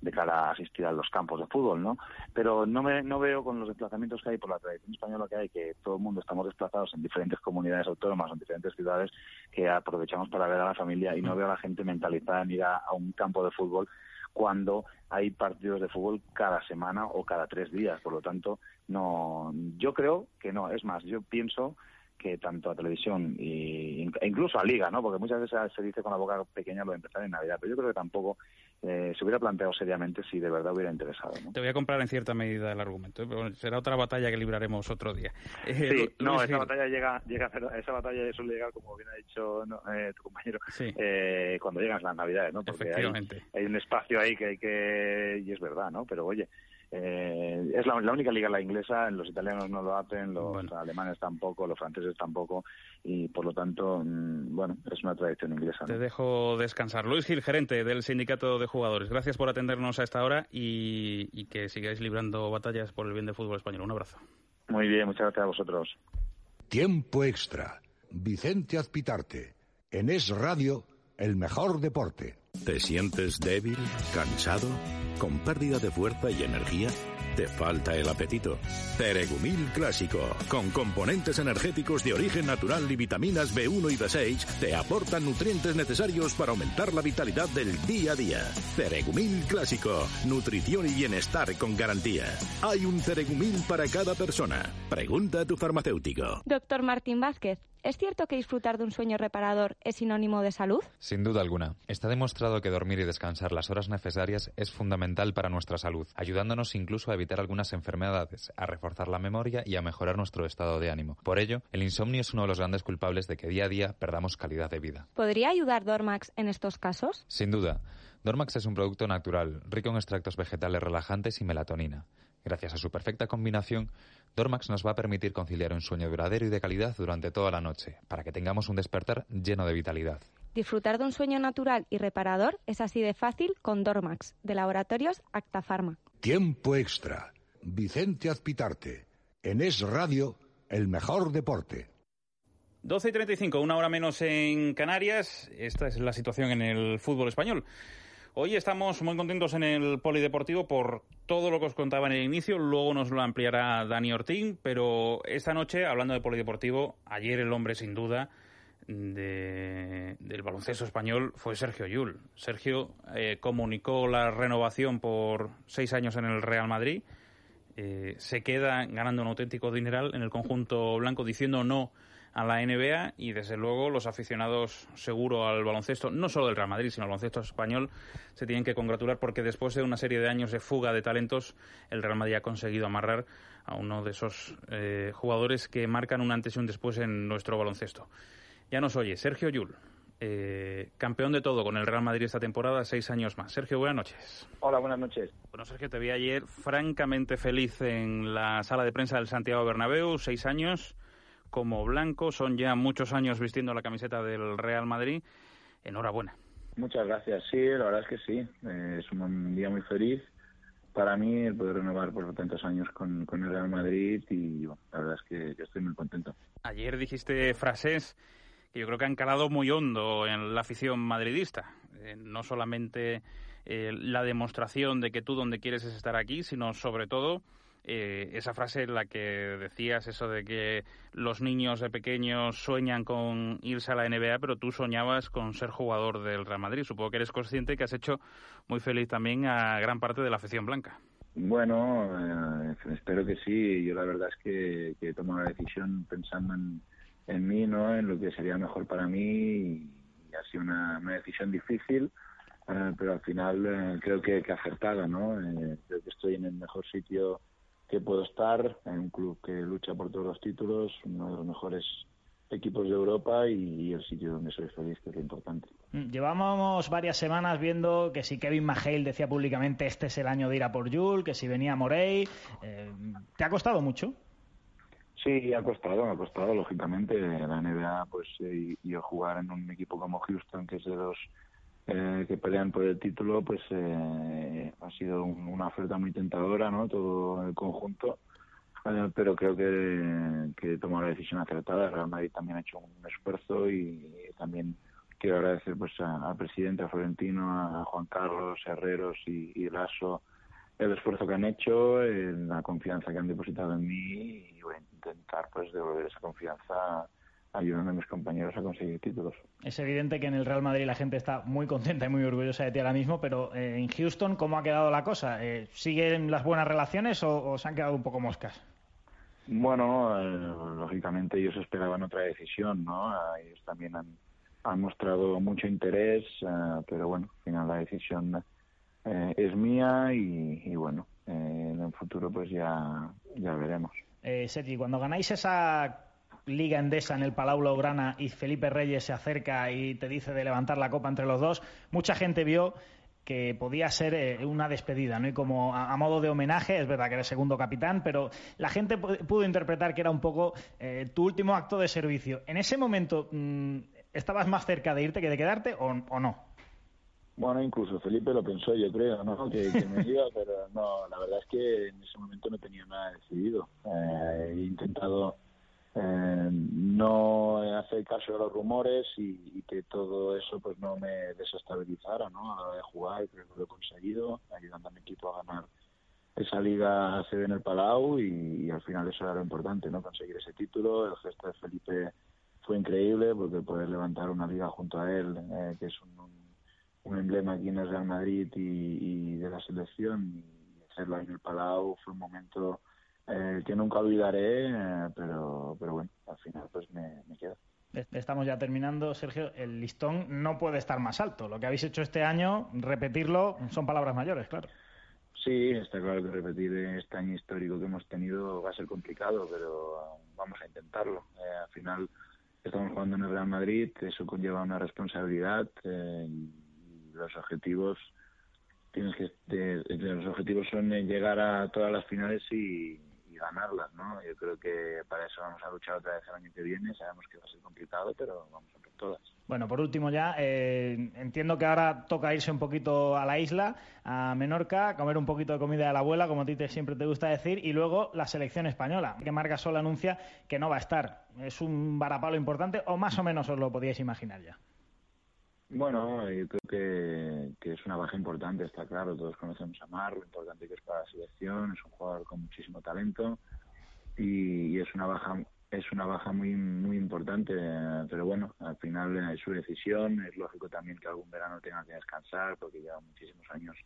de cara a asistir a los campos de fútbol, ¿no? Pero no me no veo con los desplazamientos que hay por la tradición española que hay, que todo el mundo estamos desplazados en diferentes comunidades autónomas, en diferentes ciudades, que aprovechamos para ver a la familia y no veo a la gente mentalizada en ir a, a un campo de fútbol cuando hay partidos de fútbol cada semana o cada tres días. Por lo tanto, no, yo creo que no. Es más, yo pienso que tanto a televisión e incluso a liga, ¿no? Porque muchas veces se dice con la boca pequeña lo de empezar en Navidad, pero yo creo que tampoco eh, se hubiera planteado seriamente si de verdad hubiera interesado. ¿no? Te voy a comprar en cierta medida el argumento, ¿eh? pero será otra batalla que libraremos otro día. Eh, sí, no, esa batalla llega, llega, esa batalla suele llegar, como bien ha dicho tu compañero, cuando llegan las Navidades, ¿no? Porque hay, hay un espacio ahí que hay que, y es verdad, ¿no? Pero oye, eh, es la, única liga la inglesa, los italianos no lo hacen, los alemanes tampoco, los franceses tampoco, y por lo tanto, mm, bueno, es una tradición inglesa. Te dejo descansar. Luis Gil, gerente del Sindicato de Jugadores, gracias por atendernos a esta hora y, y que sigáis librando batallas por el bien del fútbol español. Un abrazo. Muy bien, muchas gracias a vosotros. Tiempo extra. Vicente Azpitarte. En Es Radio, el mejor deporte. ¿Te sientes débil, cansado? ¿Con pérdida de fuerza y energía? ¿Te falta el apetito? Ceregumil Clásico, con componentes energéticos de origen natural y vitaminas B1 y B6, te aportan nutrientes necesarios para aumentar la vitalidad del día a día. Ceregumil Clásico, nutrición y bienestar con garantía. Hay un Ceregumil para cada persona. Pregunta a tu farmacéutico. Doctor Martín Vázquez. ¿Es cierto que disfrutar de un sueño reparador es sinónimo de salud? Sin duda alguna. Está demostrado que dormir y descansar las horas necesarias es fundamental para nuestra salud, ayudándonos incluso a evitar algunas enfermedades, a reforzar la memoria y a mejorar nuestro estado de ánimo. Por ello, el insomnio es uno de los grandes culpables de que día a día perdamos calidad de vida. ¿Podría ayudar Dormax en estos casos? Sin duda. Dormax es un producto natural, rico en extractos vegetales relajantes y melatonina. Gracias a su perfecta combinación, Dormax nos va a permitir conciliar un sueño duradero y de calidad durante toda la noche, para que tengamos un despertar lleno de vitalidad. Disfrutar de un sueño natural y reparador es así de fácil con Dormax, de Laboratorios Actafarma. Tiempo extra. Vicente Azpitarte. En Es Radio, el mejor deporte. 12 y 35, una hora menos en Canarias. Esta es la situación en el fútbol español. Hoy estamos muy contentos en el Polideportivo por todo lo que os contaba en el inicio, luego nos lo ampliará Dani Ortín, pero esta noche, hablando de Polideportivo, ayer el hombre sin duda del baloncesto español fue Sergio Yul. Sergio eh, comunicó la renovación por seis años en el Real Madrid, eh, se queda ganando un auténtico dineral en el conjunto blanco diciendo no a la NBA y desde luego los aficionados seguro al baloncesto, no solo del Real Madrid, sino al baloncesto español, se tienen que congratular porque después de una serie de años de fuga de talentos, el Real Madrid ha conseguido amarrar a uno de esos eh, jugadores que marcan un antes y un después en nuestro baloncesto. Ya nos oye, Sergio Yul, eh, campeón de todo con el Real Madrid esta temporada, seis años más. Sergio, buenas noches. Hola, buenas noches. Bueno, Sergio, te vi ayer francamente feliz en la sala de prensa del Santiago Bernabéu, seis años como blanco, son ya muchos años vistiendo la camiseta del Real Madrid. Enhorabuena. Muchas gracias. Sí, la verdad es que sí. Eh, es un día muy feliz para mí el poder renovar por tantos años con, el Real Madrid y la verdad es que yo estoy muy contento. Ayer dijiste frases que yo creo que han calado muy hondo en la afición madridista. Eh, no solamente eh, la demostración de que tú donde quieres es estar aquí, sino sobre todo eh, esa frase en la que decías eso de que los niños de pequeños sueñan con irse a la NBA, pero tú soñabas con ser jugador del Real Madrid. Supongo que eres consciente que has hecho muy feliz también a gran parte de la afición blanca. Bueno, eh, espero que sí. Yo la verdad es que, he tomado la decisión pensando en, mí, ¿no? En lo que sería mejor para mí y, ha sido una, decisión difícil, eh, pero al final creo que, que acertada, ¿no? creo que estoy en el mejor sitio que puedo estar en un club que lucha por todos los títulos, uno de los mejores equipos de Europa y, el sitio donde soy feliz, que es lo importante. Mm, llevábamos varias semanas viendo que si Kevin Maheil decía públicamente este es el año de ir a por Jules, que si venía Morey. Eh, ¿Te ha costado mucho? Sí, ha costado, ha costado, lógicamente. La NBA, pues, y, yo jugar en un equipo como Houston, que es de los eh, que pelean por el título, pues eh, ha sido una oferta muy tentadora, ¿no? Todo el conjunto, eh, pero creo que, que tomado la decisión acertada. Real Madrid también ha hecho un esfuerzo y, también quiero agradecer pues al presidente, a Florentino, a Juan Carlos, Herreros y, y Lasso el esfuerzo que han hecho, la confianza que han depositado en mí y voy a intentar pues devolver esa confianza ayudando a mis compañeros a conseguir títulos. Es evidente que en el Real Madrid la gente está muy contenta y muy orgullosa de ti ahora mismo, pero eh, en Houston, ¿cómo ha quedado la cosa? Eh, ¿Siguen las buenas relaciones o, se han quedado un poco moscas? Bueno, eh, lógicamente ellos esperaban otra decisión, ¿no? Ellos también han, mostrado mucho interés, pero bueno, al final la decisión es mía y, bueno, en el futuro pues ya, ya veremos. Eh, Sergi, cuando ganáis esa Liga Endesa en el Palau Blaugrana y Felipe Reyes se acerca y te dice de levantar la copa entre los dos, mucha gente vio que podía ser eh, una despedida, ¿no? Y como a, modo de homenaje, es verdad que eres segundo capitán, pero la gente pudo interpretar que era un poco eh, tu último acto de servicio. ¿En ese momento mm, estabas más cerca de irte que de quedarte o, no? Bueno, incluso Felipe lo pensó, yo creo, ¿no? Que, me iba, pero no, la verdad es que en ese momento no tenía nada decidido. Eh, he intentado eh, no hacer caso de los rumores y, que todo eso pues no me desestabilizara ¿no? a la hora de jugar creo que lo he conseguido. Ayudando a mi equipo a ganar esa liga se ve en el Palau y, al final eso era lo importante no conseguir ese título. El gesto de Felipe fue increíble porque poder levantar una liga junto a él eh, que es un, un, emblema aquí en el Real Madrid y, y de la selección y hacerlo ahí en el Palau fue un momento eh, que nunca olvidaré, eh, pero, pero bueno, al final pues me, me quedo. Estamos ya terminando, Sergio. El listón no puede estar más alto. Lo que habéis hecho este año, repetirlo, son palabras mayores, claro. Sí, está claro que repetir este año histórico que hemos tenido va a ser complicado, pero vamos a intentarlo. Eh, al final estamos jugando en el Real Madrid, eso conlleva una responsabilidad y los objetivos tienes que los objetivos son llegar a todas las finales y, ganarlas, ¿no? Yo creo que para eso vamos a luchar otra vez el año que viene. Sabemos que va a ser complicado, pero vamos a por todas. Bueno, por último ya, eh, entiendo que ahora toca irse un poquito a la isla, a Menorca, comer un poquito de comida de la abuela, como a ti te, siempre te gusta decir, y luego la selección española, que Marca Sol anuncia que no va a estar. ¿Es un varapalo importante o más o menos os lo podíais imaginar ya? Bueno, yo creo que, es una baja importante, está claro. Todos conocemos a Mar, lo importante que es para la selección. Es un jugador con muchísimo talento y, es una baja es una baja muy muy importante. Pero bueno, al final es su decisión. Es lógico también que algún verano tenga que descansar porque lleva muchísimos años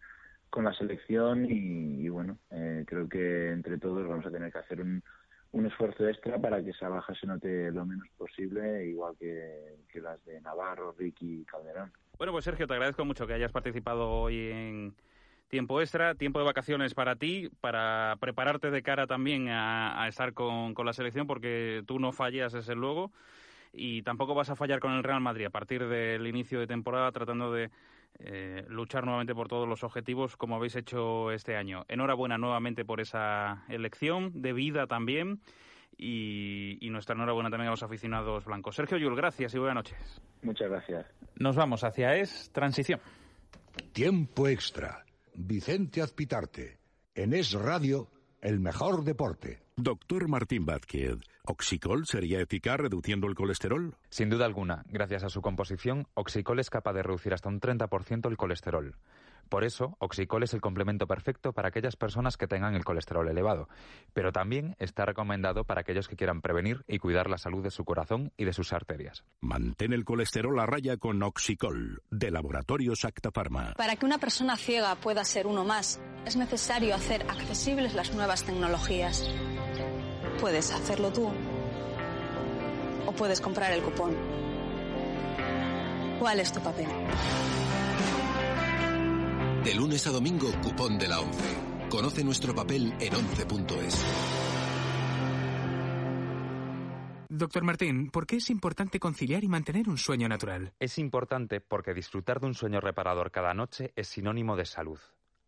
con la selección y, bueno, eh, creo que entre todos vamos a tener que hacer un, un esfuerzo extra para que esa baja se note lo menos posible, igual que, las de Navarro, Ricky y Calderón. Bueno, pues Sergio, te agradezco mucho que hayas participado hoy en tiempo extra, tiempo de vacaciones para ti, para prepararte de cara también a, estar con, con, la selección, porque tú no fallas, desde luego. y tampoco vas a fallar con el Real Madrid a partir del inicio de temporada tratando de eh, luchar nuevamente por todos los objetivos como habéis hecho este año. Enhorabuena nuevamente por esa elección de vida también y, y nuestra enhorabuena también a los aficionados blancos. Sergio Yul, gracias y buenas noches. Muchas gracias. Nos vamos hacia Es Transición. Tiempo extra. Vicente Azpitarte. En Es Radio, el mejor deporte. Doctor Martín Vázquez, ¿Oxicol sería eficaz reduciendo el colesterol? Sin duda alguna, gracias a su composición, Oxicol es capaz de reducir hasta un 30% el colesterol. Por eso, Oxicol es el complemento perfecto para aquellas personas que tengan el colesterol elevado, pero también está recomendado para aquellos que quieran prevenir y cuidar la salud de su corazón y de sus arterias. Mantén el colesterol a raya con Oxicol, de Laboratorios Acta Pharma. Para que una persona ciega pueda ser uno más, es necesario hacer accesibles las nuevas tecnologías. Puedes hacerlo tú o puedes comprar el cupón. ¿Cuál es tu papel? De lunes a domingo, cupón de la 11. Conoce nuestro papel en 11.es. Doctor Martín, ¿por qué es importante conciliar y mantener un sueño natural? Es importante porque disfrutar de un sueño reparador cada noche es sinónimo de salud.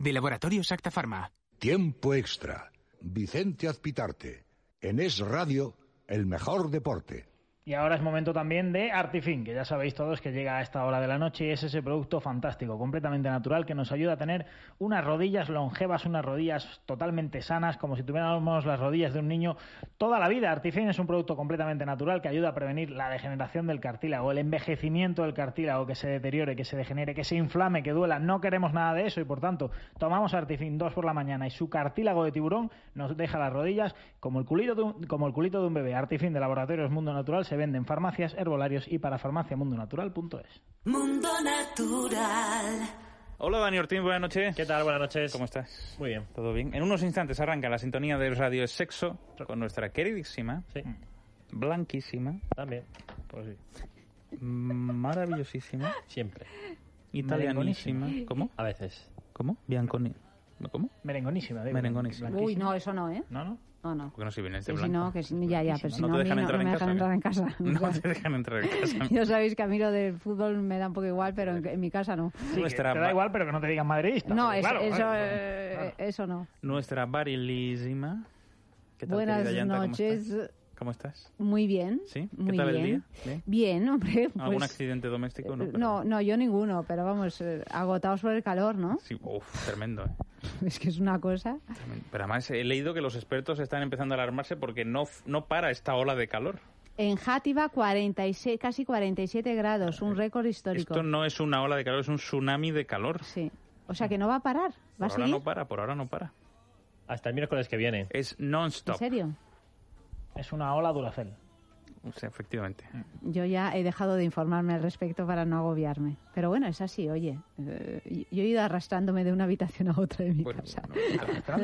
de Laboratorios Acta Pharma. Tiempo extra. Vicente Azpitarte. En Es Radio, el mejor deporte. Y ahora es momento también de Artifin, que ya sabéis todos que llega a esta hora de la noche y es ese producto fantástico, completamente natural, que nos ayuda a tener unas rodillas longevas, unas rodillas totalmente sanas, como si tuviéramos las rodillas de un niño toda la vida. Artifin es un producto completamente natural que ayuda a prevenir la degeneración del cartílago, el envejecimiento del cartílago, que se deteriore, que se degenere, que se inflame, que duela. No queremos nada de eso y por tanto tomamos Artifin dos por la mañana y su cartílago de tiburón nos deja las rodillas como el culito de un, como el culito de un bebé. Artifin de Laboratorios Mundo Natural se vende en farmacias, herbolarios y para farmaciamundonatural.es. Mundo Natural. Hola Dani Ortín, buenas noches. ¿Qué tal? Buenas noches. ¿Cómo estás? Muy bien. ¿Todo bien? En unos instantes arranca la sintonía de Radio Sexo con nuestra queridísima, Sí. blanquísima, También. Pues sí. maravillosísima, Siempre. italianísima. Merengonísima. ¿Cómo? A veces. ¿Cómo? Bianconi. ¿Cómo? Merengonísima, digo. Merengonísima. Uy, no, eso no, ¿eh? No, no. No, no. Porque no soy este si blanco. no, que si, ya, ya, pero si No no, te a mí dejan no, entrar no en me casa, dejan entrar *laughs* ¿no? en casa. No te dejan entrar en casa. *laughs* Ya sabéis que a mí lo del fútbol me da un poco igual, pero en, en mi casa no. Sí, te da igual, pero que no te digan madridista. No, es- claro, eso, claro, eh, claro. eso no. Nuestra barilísima. ¿Qué tal, Buenas querida Yanta? ¿Cómo noches. ¿Cómo estás? Muy bien. ¿Sí? ¿Qué Muy tal bien. el día? ¿Bien? Bien, hombre. ¿Algún pues, accidente doméstico? No, eh, pero- no, no, yo ninguno, pero vamos, eh, agotados por el calor, ¿no? Sí, uf, tremendo, ¿eh? *laughs* Es que es una cosa. Tremendo. Pero además he leído que los expertos están empezando a alarmarse porque no, no para esta ola de calor. En Játiva, 46, casi 47 grados, un récord histórico. Esto no es una ola de calor, es un tsunami de calor. Sí. O sea que no va a parar. ¿Va Por a ahora seguir? no para, por ahora no para. Hasta el miércoles que viene. Es ¿En non-stop. serio? Es una ola Duracel. O sea, efectivamente. Yo ya he dejado de informarme al respecto para no agobiarme. Pero bueno, es así, oye. Eh, yo he ido arrastrándome de una habitación a otra de mi casa. *laughs*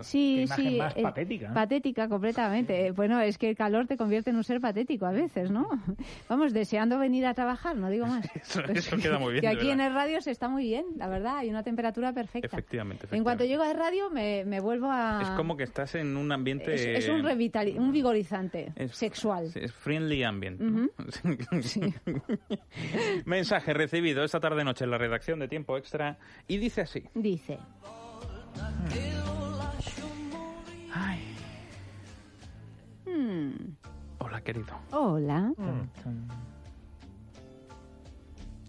Sí, Qué imagen sí. más eh, patética, ¿eh? Patética, completamente. Eh, Bueno, es que el calor te convierte en un ser patético a veces, ¿no? *laughs* Vamos, deseando venir a trabajar, no digo más. *laughs* Eso, eso queda muy bien. que aquí en el radio se está muy bien, la verdad, hay una temperatura perfecta. Efectivamente, En cuanto llego al radio me, me vuelvo a... Es como que estás en un ambiente... Es, es un, un vigorizante Es- sexual. Sí, Es friendly ambient. ¿no? *laughs* *laughs* Mensaje recibido esta tarde noche en la redacción de Tiempo Extra y dice así. Dice. Hmm, Hola, querido. Hola.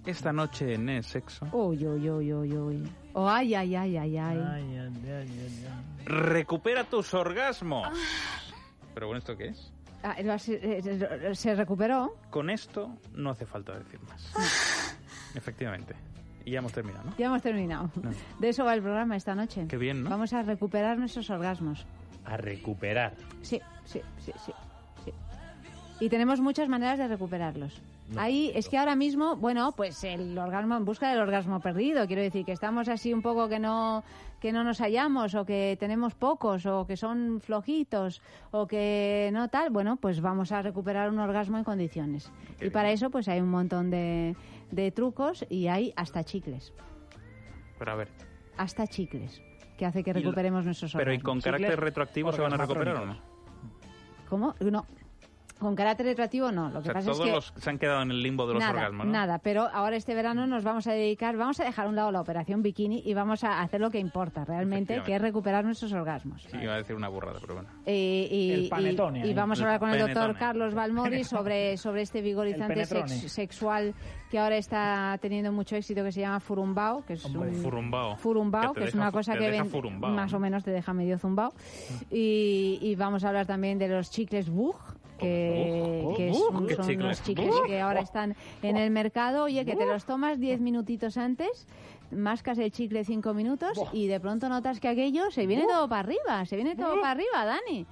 Esta noche en el sexo Uy, uy, uy, uy, uy. Oh, ay, ay, ay, ay, ay. recupera tus orgasmos. Pero bueno, ¿esto qué es? Ah, lo- se, eh, se recuperó. Con esto no hace falta decir más. Efectivamente. Y ya hemos terminado, ¿no? Ya hemos terminado. No. De eso va el programa esta noche. Qué bien, ¿no? Vamos a recuperar nuestros orgasmos. A recuperar. Sí, sí, sí, sí. sí. y tenemos muchas maneras de recuperarlos. Ahí es que ahora mismo, bueno, pues el orgasmo en busca del orgasmo perdido, quiero decir que estamos así un poco que no que no nos hallamos o que tenemos pocos o que son flojitos o que no tal, bueno, pues vamos a recuperar un orgasmo en condiciones. y para eso pues hay un montón de, de trucos y hay hasta chicles, Pero a ver. hasta chicles que hace que recuperemos nuestros Pero ¿y orgasmos. con carácter retroactivo se van a recuperar o no? ¿Cómo? No. Con carácter retroactivo no. Lo O que sea, pasa es todos que los se han quedado en el limbo de los nada, orgasmos, ¿no? nada, pero ahora este verano nos vamos a dedicar, vamos a dejar a un lado la operación bikini y vamos a hacer lo que importa realmente, que es recuperar nuestros orgasmos. Sí, iba a decir una burrada, pero bueno. Y, y- El y- panetone y ahí. vamos a hablar con el doctor. Carlos Balmori *laughs* sobre, sobre este vigorizante sex- sexual que ahora está teniendo mucho éxito, que se llama Furumbao, que es un, Furumbao. Furumbao, que es una cosa que ven- furumbao, más ¿no? o menos te deja medio zumbao. Y, y vamos a hablar también de los chicles Bug, que, un- ¿qué son unos chicles que ahora están en el mercado. Oye, que te los tomas 10 minutitos antes, mascas el chicle 5 minutos y de pronto notas que aquello se viene todo para arriba, se viene todo para arriba, Dani.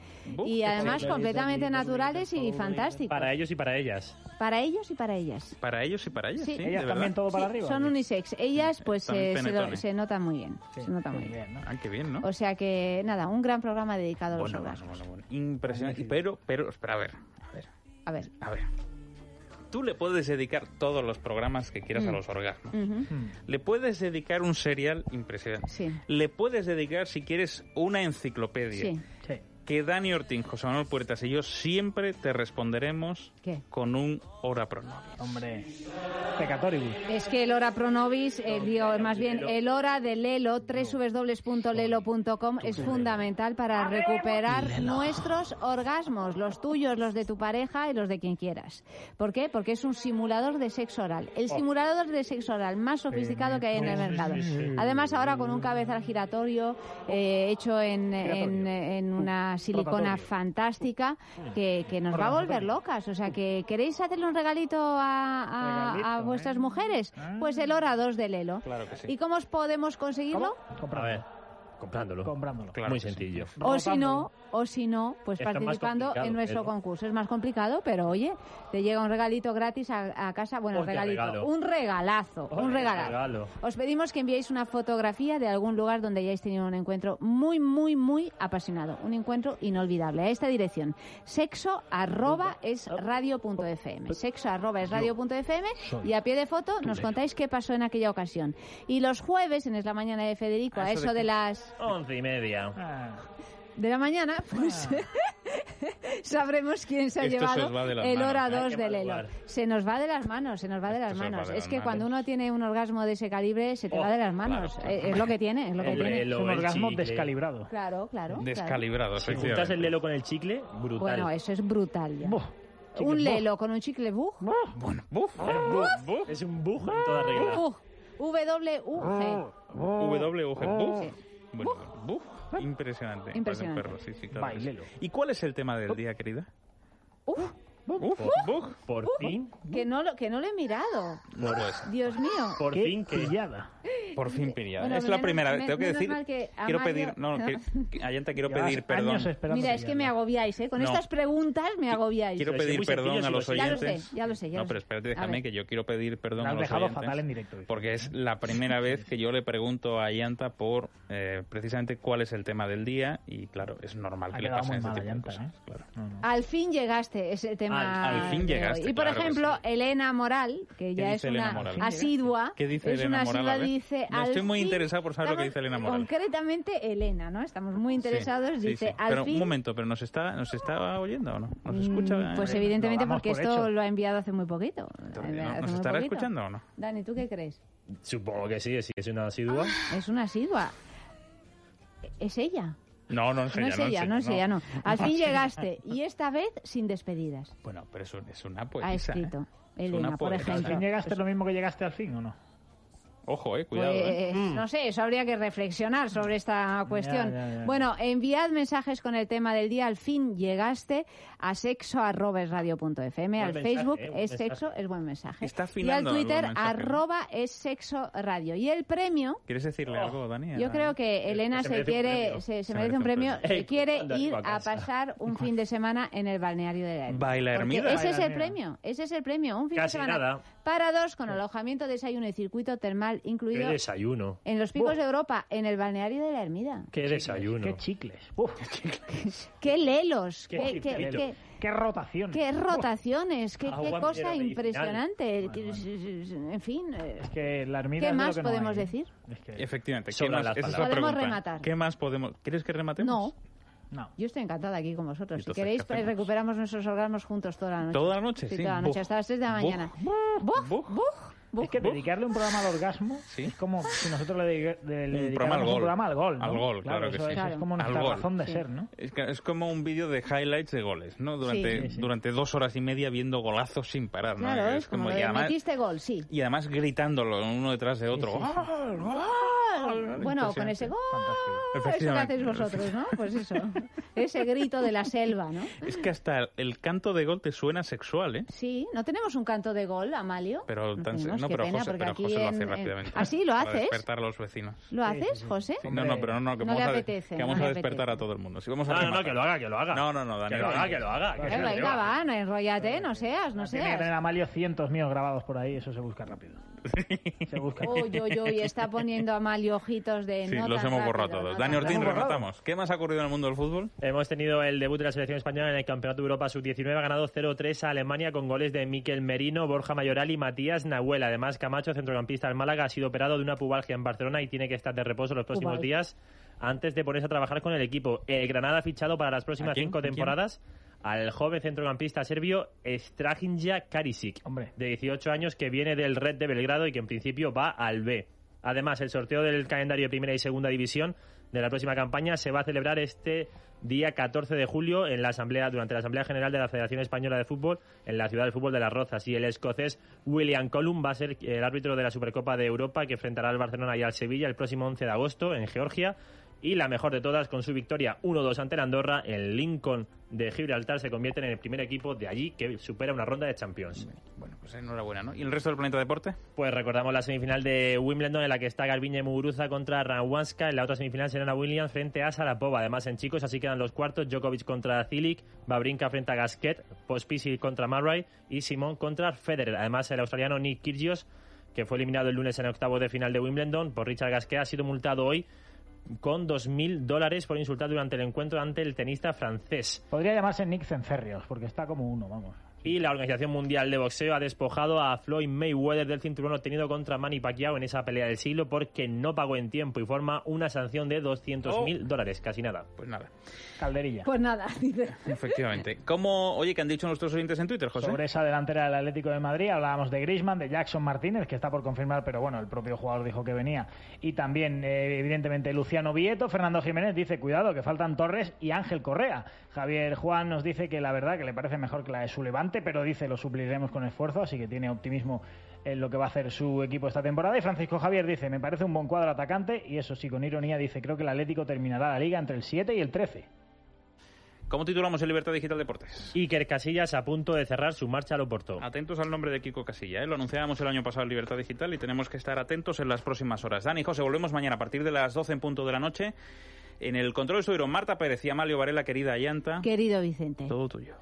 Y además completamente naturales y fantásticos. Para ellos y para ellas. Para ellos y para ellas. Para ellos y para ellas, sí, Sí. de verdad. Sí, Son unisex. Ellas, pues, Están eh, se, lo- se notan muy bien. se notan muy bien. Ah, qué bien, ¿no? O sea que, nada, un gran programa dedicado a los Bueno, orgasmos. bueno, bueno, bueno. Impresionante. Pero, pero, espera, a ver, a ver, A ver. a ver. Tú le puedes dedicar todos los programas que quieras a Mm. los orgasmos. Le puedes dedicar un serial impresionante. Sí. Le puedes dedicar, si quieres, una enciclopedia. Sí. Que Dani Ortín, José Manuel Puertas y yo siempre te responderemos ¿Qué? con un hora pro nobis. Hombre, pecatoribus. Es que el hora pro nobis, eh, digo, más bien el hora de Lelo, www.lelo.com, es fundamental para recuperar nuestros orgasmos, los tuyos, los de tu pareja y los de quien quieras. ¿Por qué? Porque es un simulador de sexo oral. El Oh. simulador de sexo oral más sofisticado que hay en el mercado. Además, ahora con un cabezal giratorio eh, hecho en, en, en una silicona Rotatorio. fantástica que, que nos va a volver locas. O sea, que ¿queréis hacerle un regalito a, a- a vuestras mujeres? Pues el hora 2 de Lelo. Claro que sí. ¿Y cómo os podemos conseguirlo? A ver, comprándolo. Comprándolo. Muy sencillo. O si no, o si no, pues Está participando en nuestro pero- concurso. Es más complicado, pero oye, te llega un regalito gratis a, a casa. Bueno, Hostia, regalito, regalo. un regalazo, un regalazo. regalo. Os pedimos que enviéis una fotografía de algún lugar donde hayáis tenido un encuentro muy, muy, muy apasionado. Un encuentro inolvidable. A esta dirección, sexo arroba es radio.fm. Sexo arroba es radio.fm y a pie de foto nos contáis qué pasó en aquella ocasión. Y los jueves, en Es la Mañana de Federico, a eso de las Once y media. De la mañana, *laughs* pues *laughs* sabremos quién se ha Esto llevado el manos, hora hay 2 que de Lelo. madrugar. Se nos va de las manos, se nos va de las manos. de Es las que manos. cuando uno tiene un orgasmo de ese calibre, se te va de las manos. claro, Eh, Es, lo que tiene, es lo que Hombre, tiene. lo- Es un orgasmo chicle. descalibrado. Claro, claro. claro. Descalibrado, Si efectivamente. juntas el lelo con el chicle, brutal. Bueno, eso es brutal ya. Chicle un bug. lelo con un chicle bug. Bueno, buf. Es bug, Es un bug en toda regla. Bug. W-U-G. WG, Impresionante. Impresionante. Perro, sí, sí, claro. Bailelo. ¿Y cuál es el tema del día, querida? Uf, Uf. Por fin. que no, lo, que no lo he mirado. Pues, Dios mío. Por Qué fin que. pillada. por fin pillada. Bueno, es la primera vez. Tengo que decir. que Quiero Mario- pedir. No, que, *laughs* que- Ayanta, quiero Llevas pedir perdón. Mira, es que me agobiáis, ¿eh? Con No. estas preguntas me agobiáis. Quiero pedir perdón a los lo sé. Ya lo oyentes. sé, ya lo sé, ya no, lo pero sé. espérate, déjame que yo quiero pedir perdón a los dejado oyentes. fatal en directo. Víctor. Porque es la primera *laughs* vez que yo le pregunto a Ayanta por eh, precisamente cuál es el tema del día y claro, es normal Ha que le pasen este tipo de Ayanta, cosas. ¿eh? Al fin llegaste, ese tema. Al- al fin llegaste. Y por claro ejemplo, Elena Moral, que ya es dice Elena una Moral? asidua. ¿Qué dice es Elena una Moral? asidua, dice. No, estoy muy fin- interesado por saber lo que dice Elena Moral. Concretamente, Elena, ¿no? Estamos muy interesados. Sí, sí, dice, sí. al Pero fin. un momento, pero nos está, nos está oyendo o no? ¿Nos escucha? Mm, Pues Eh, evidentemente porque por esto hecho. lo ha enviado hace muy poquito. ¿no? Hace ¿Nos muy estará poquito. escuchando o no? Dani, ¿tú qué crees? Supongo que sí, sí es una asidua. Es una asidua. Es ella. No, no es No ella, es ella, no es ella, no. Al fin llegaste *laughs* y esta vez sin despedidas. Bueno, pero es, un- es una poetisa. Ha escrito ¿eh? Es Elena, una por poetisa. ¿Al ejemplo. fin llegaste lo mismo que llegaste al fin o no? Ojo, eh, cuidado. eh. Pues, no sé, eso habría que reflexionar sobre esta cuestión. ya, ya. Bueno, enviad mensajes con el tema del día. Al fin llegaste a sexo@radio.fm, Buen al mensaje, Facebook eh, es mensaje. sexo, es buen mensaje. Está y al Twitter arroba es sexo radio. Y el premio ¿Quieres decirle algo, Dani? yo creo que Elena se se, merece un quiere, premio. se, merece un premio, se quiere ir a pasar un fin de semana en el balneario de la. Baila Porque Ermida. Ese es el premio, ese es el premio, un fin Casi de semana nada. para dos con alojamiento, desayuno y circuito termal Qué incluido desayuno. en los picos de Europa, en el balneario de la Ermida. Qué desayuno. Qué chicles. Uf. *laughs* Qué lelos, Qué qué, qué, qué- Qué rotaciones. qué rotaciones, qué, qué cosa impresionante. Que- En fin, eh, Es que la ermida ¿qué es de lo más que no podemos hay, ¿eh? decir? Efectivamente. ¿qué más? es. Podemos rematar. ¿Qué más podemos...? ¿Quieres que rematemos? No. Yo estoy encantada aquí con vosotros. Si queréis, ¿qué recuperamos nuestros orgasmos juntos toda la noche. ¿Toda la noche? Sí, Sí. toda la noche, Buf. hasta las 3 de la Buf. mañana. Buf, buf, buf. Es que dedicarle un programa al orgasmo es como si nosotros le, dedica- le- le Un programa al dedicáramos gol. un programa al gol. ¿no? Al gol, claro, que eso sí. es, es como nuestra gol. razón de ser, ¿no? Es, que es como un vídeo de highlights de goles, ¿no? Durante, Sí, sí. durante dos horas y media viendo golazos sin parar, ¿no? Claro, es como, y, lo de además, metiste gol, sí. y además gritándolo uno detrás de otro. sí, sí. ¡Gol, gol! Bueno, con ese gol, eso que hacéis vosotros, ¿no? Pues eso, *laughs* ese grito de la selva, ¿no? Es que hasta el canto de gol te suena sexual, ¿eh? Sí, ¿no tenemos un canto de gol, Amalio? Pero, tan, tenemos, no, qué pero pena, José, porque pero aquí José lo hace en- en- rápidamente. ¿Ah, sí? ¿Lo Para haces? despertar a los vecinos. ¿Lo haces, José? Sí, no, no, pero no, no, que No le vamos, a, apetece, que no vamos le a despertar apetece. a todo el mundo. Si vamos a No, no, no, que lo haga, que lo haga. No, no, no, Dani. Que lo haga, que lo haga. que venga, va, no, enrollate, no seas, no Tiene que tener seas. a Malio cientos míos grabados por ahí, eso se busca rápido. Se busca. Uy, uy, uy, está poniendo Amalio ojitos de Sí, los hemos borrado rápido, todos. Dani Ortín, rematamos. ¿Qué más ha ocurrido en el mundo del fútbol? Hemos tenido el debut de la selección española en el Campeonato de Europa Sub-19. Ha ganado 0-3 a Alemania con goles de Miquel Merino, Borja Mayoral y Matías Nahuel. Además, Camacho, centrocampista del Málaga, ha sido operado de una pubalgia en Barcelona y tiene que estar de reposo los próximos días antes de ponerse a trabajar con el equipo. El Granada ha fichado para las ¿A próximas cinco ¿A quién? Al joven centrocampista serbio Strahinja Karisic, de 18 años, que viene del Red de Belgrado y que en principio va al B. Además, el sorteo del calendario de Primera y Segunda División de la próxima campaña se va a celebrar este día 14 de julio en la asamblea durante la Asamblea General de la Federación Española de Fútbol en la ciudad del fútbol de Las Rozas y el escocés William Colum va a ser el árbitro de la Supercopa de Europa que enfrentará al Barcelona y al Sevilla el próximo 11 de agosto en Georgia y la mejor de todas con su victoria 1-2 ante el Andorra el Lincoln de Gibraltar se convierte en el primer equipo de allí que supera una ronda de Champions. Bueno, pues enhorabuena, ¿no? ¿Y el resto del planeta deporte? Pues recordamos la semifinal de Wimbledon en la que está Garbiñe Muguruza contra Rawanska. En la otra semifinal Serena Williams frente a Sarapova. Además, en chicos así quedan los cuartos. Djokovic contra Cilic, Babrinka frente a Gasquet, Pospisil contra Murray y Simón contra Federer. Además, el australiano Nick Kyrgios, que fue eliminado el lunes en octavo de final de Wimbledon por Richard Gasquet, ha sido multado hoy con 2.000 dólares por insultar durante el encuentro ante el tenista francés. Podría llamarse Nick Cencerrios, porque está como uno, vamos. Y la Organización Mundial de Boxeo ha despojado a Floyd Mayweather del cinturón obtenido contra Manny Pacquiao en esa pelea del siglo porque no pagó en tiempo y forma una sanción de 200.000 dólares, casi nada. Pues nada. Calderilla. Pues nada, *laughs* dice. Efectivamente. ¿Cómo, oye, qué han dicho nuestros oyentes en Twitter, José? Sobre esa delantera del Atlético de Madrid hablábamos de Griezmann, de Jackson Martínez, que está por confirmar, pero bueno, el propio jugador dijo que venía. Y también, eh, evidentemente, Luciano Vieto, Fernando Jiménez dice, cuidado, que faltan Torres y Ángel Correa. Javier Juan nos dice que la verdad que le parece mejor que la de su Levante, pero dice, lo supliremos con esfuerzo, así que tiene optimismo en lo que va a hacer su equipo esta temporada. Y Francisco Javier dice, me parece un buen cuadro atacante, y eso sí, con ironía dice, creo que el Atlético terminará la liga entre el 7 y el 13. ¿Cómo titulamos el Libertad Digital Deportes? Iker Casillas a punto de cerrar su marcha al Oporto. Atentos al nombre de Kiko Casilla, ¿eh? lo anunciábamos el año pasado en Libertad Digital y tenemos que estar atentos en las próximas horas. Dani, José, volvemos mañana a partir de las 12 en punto de la noche. En el control estuvieron Marta Pérez y Amalio Varela, querida Ayanta. Querido Vicente. Todo tuyo.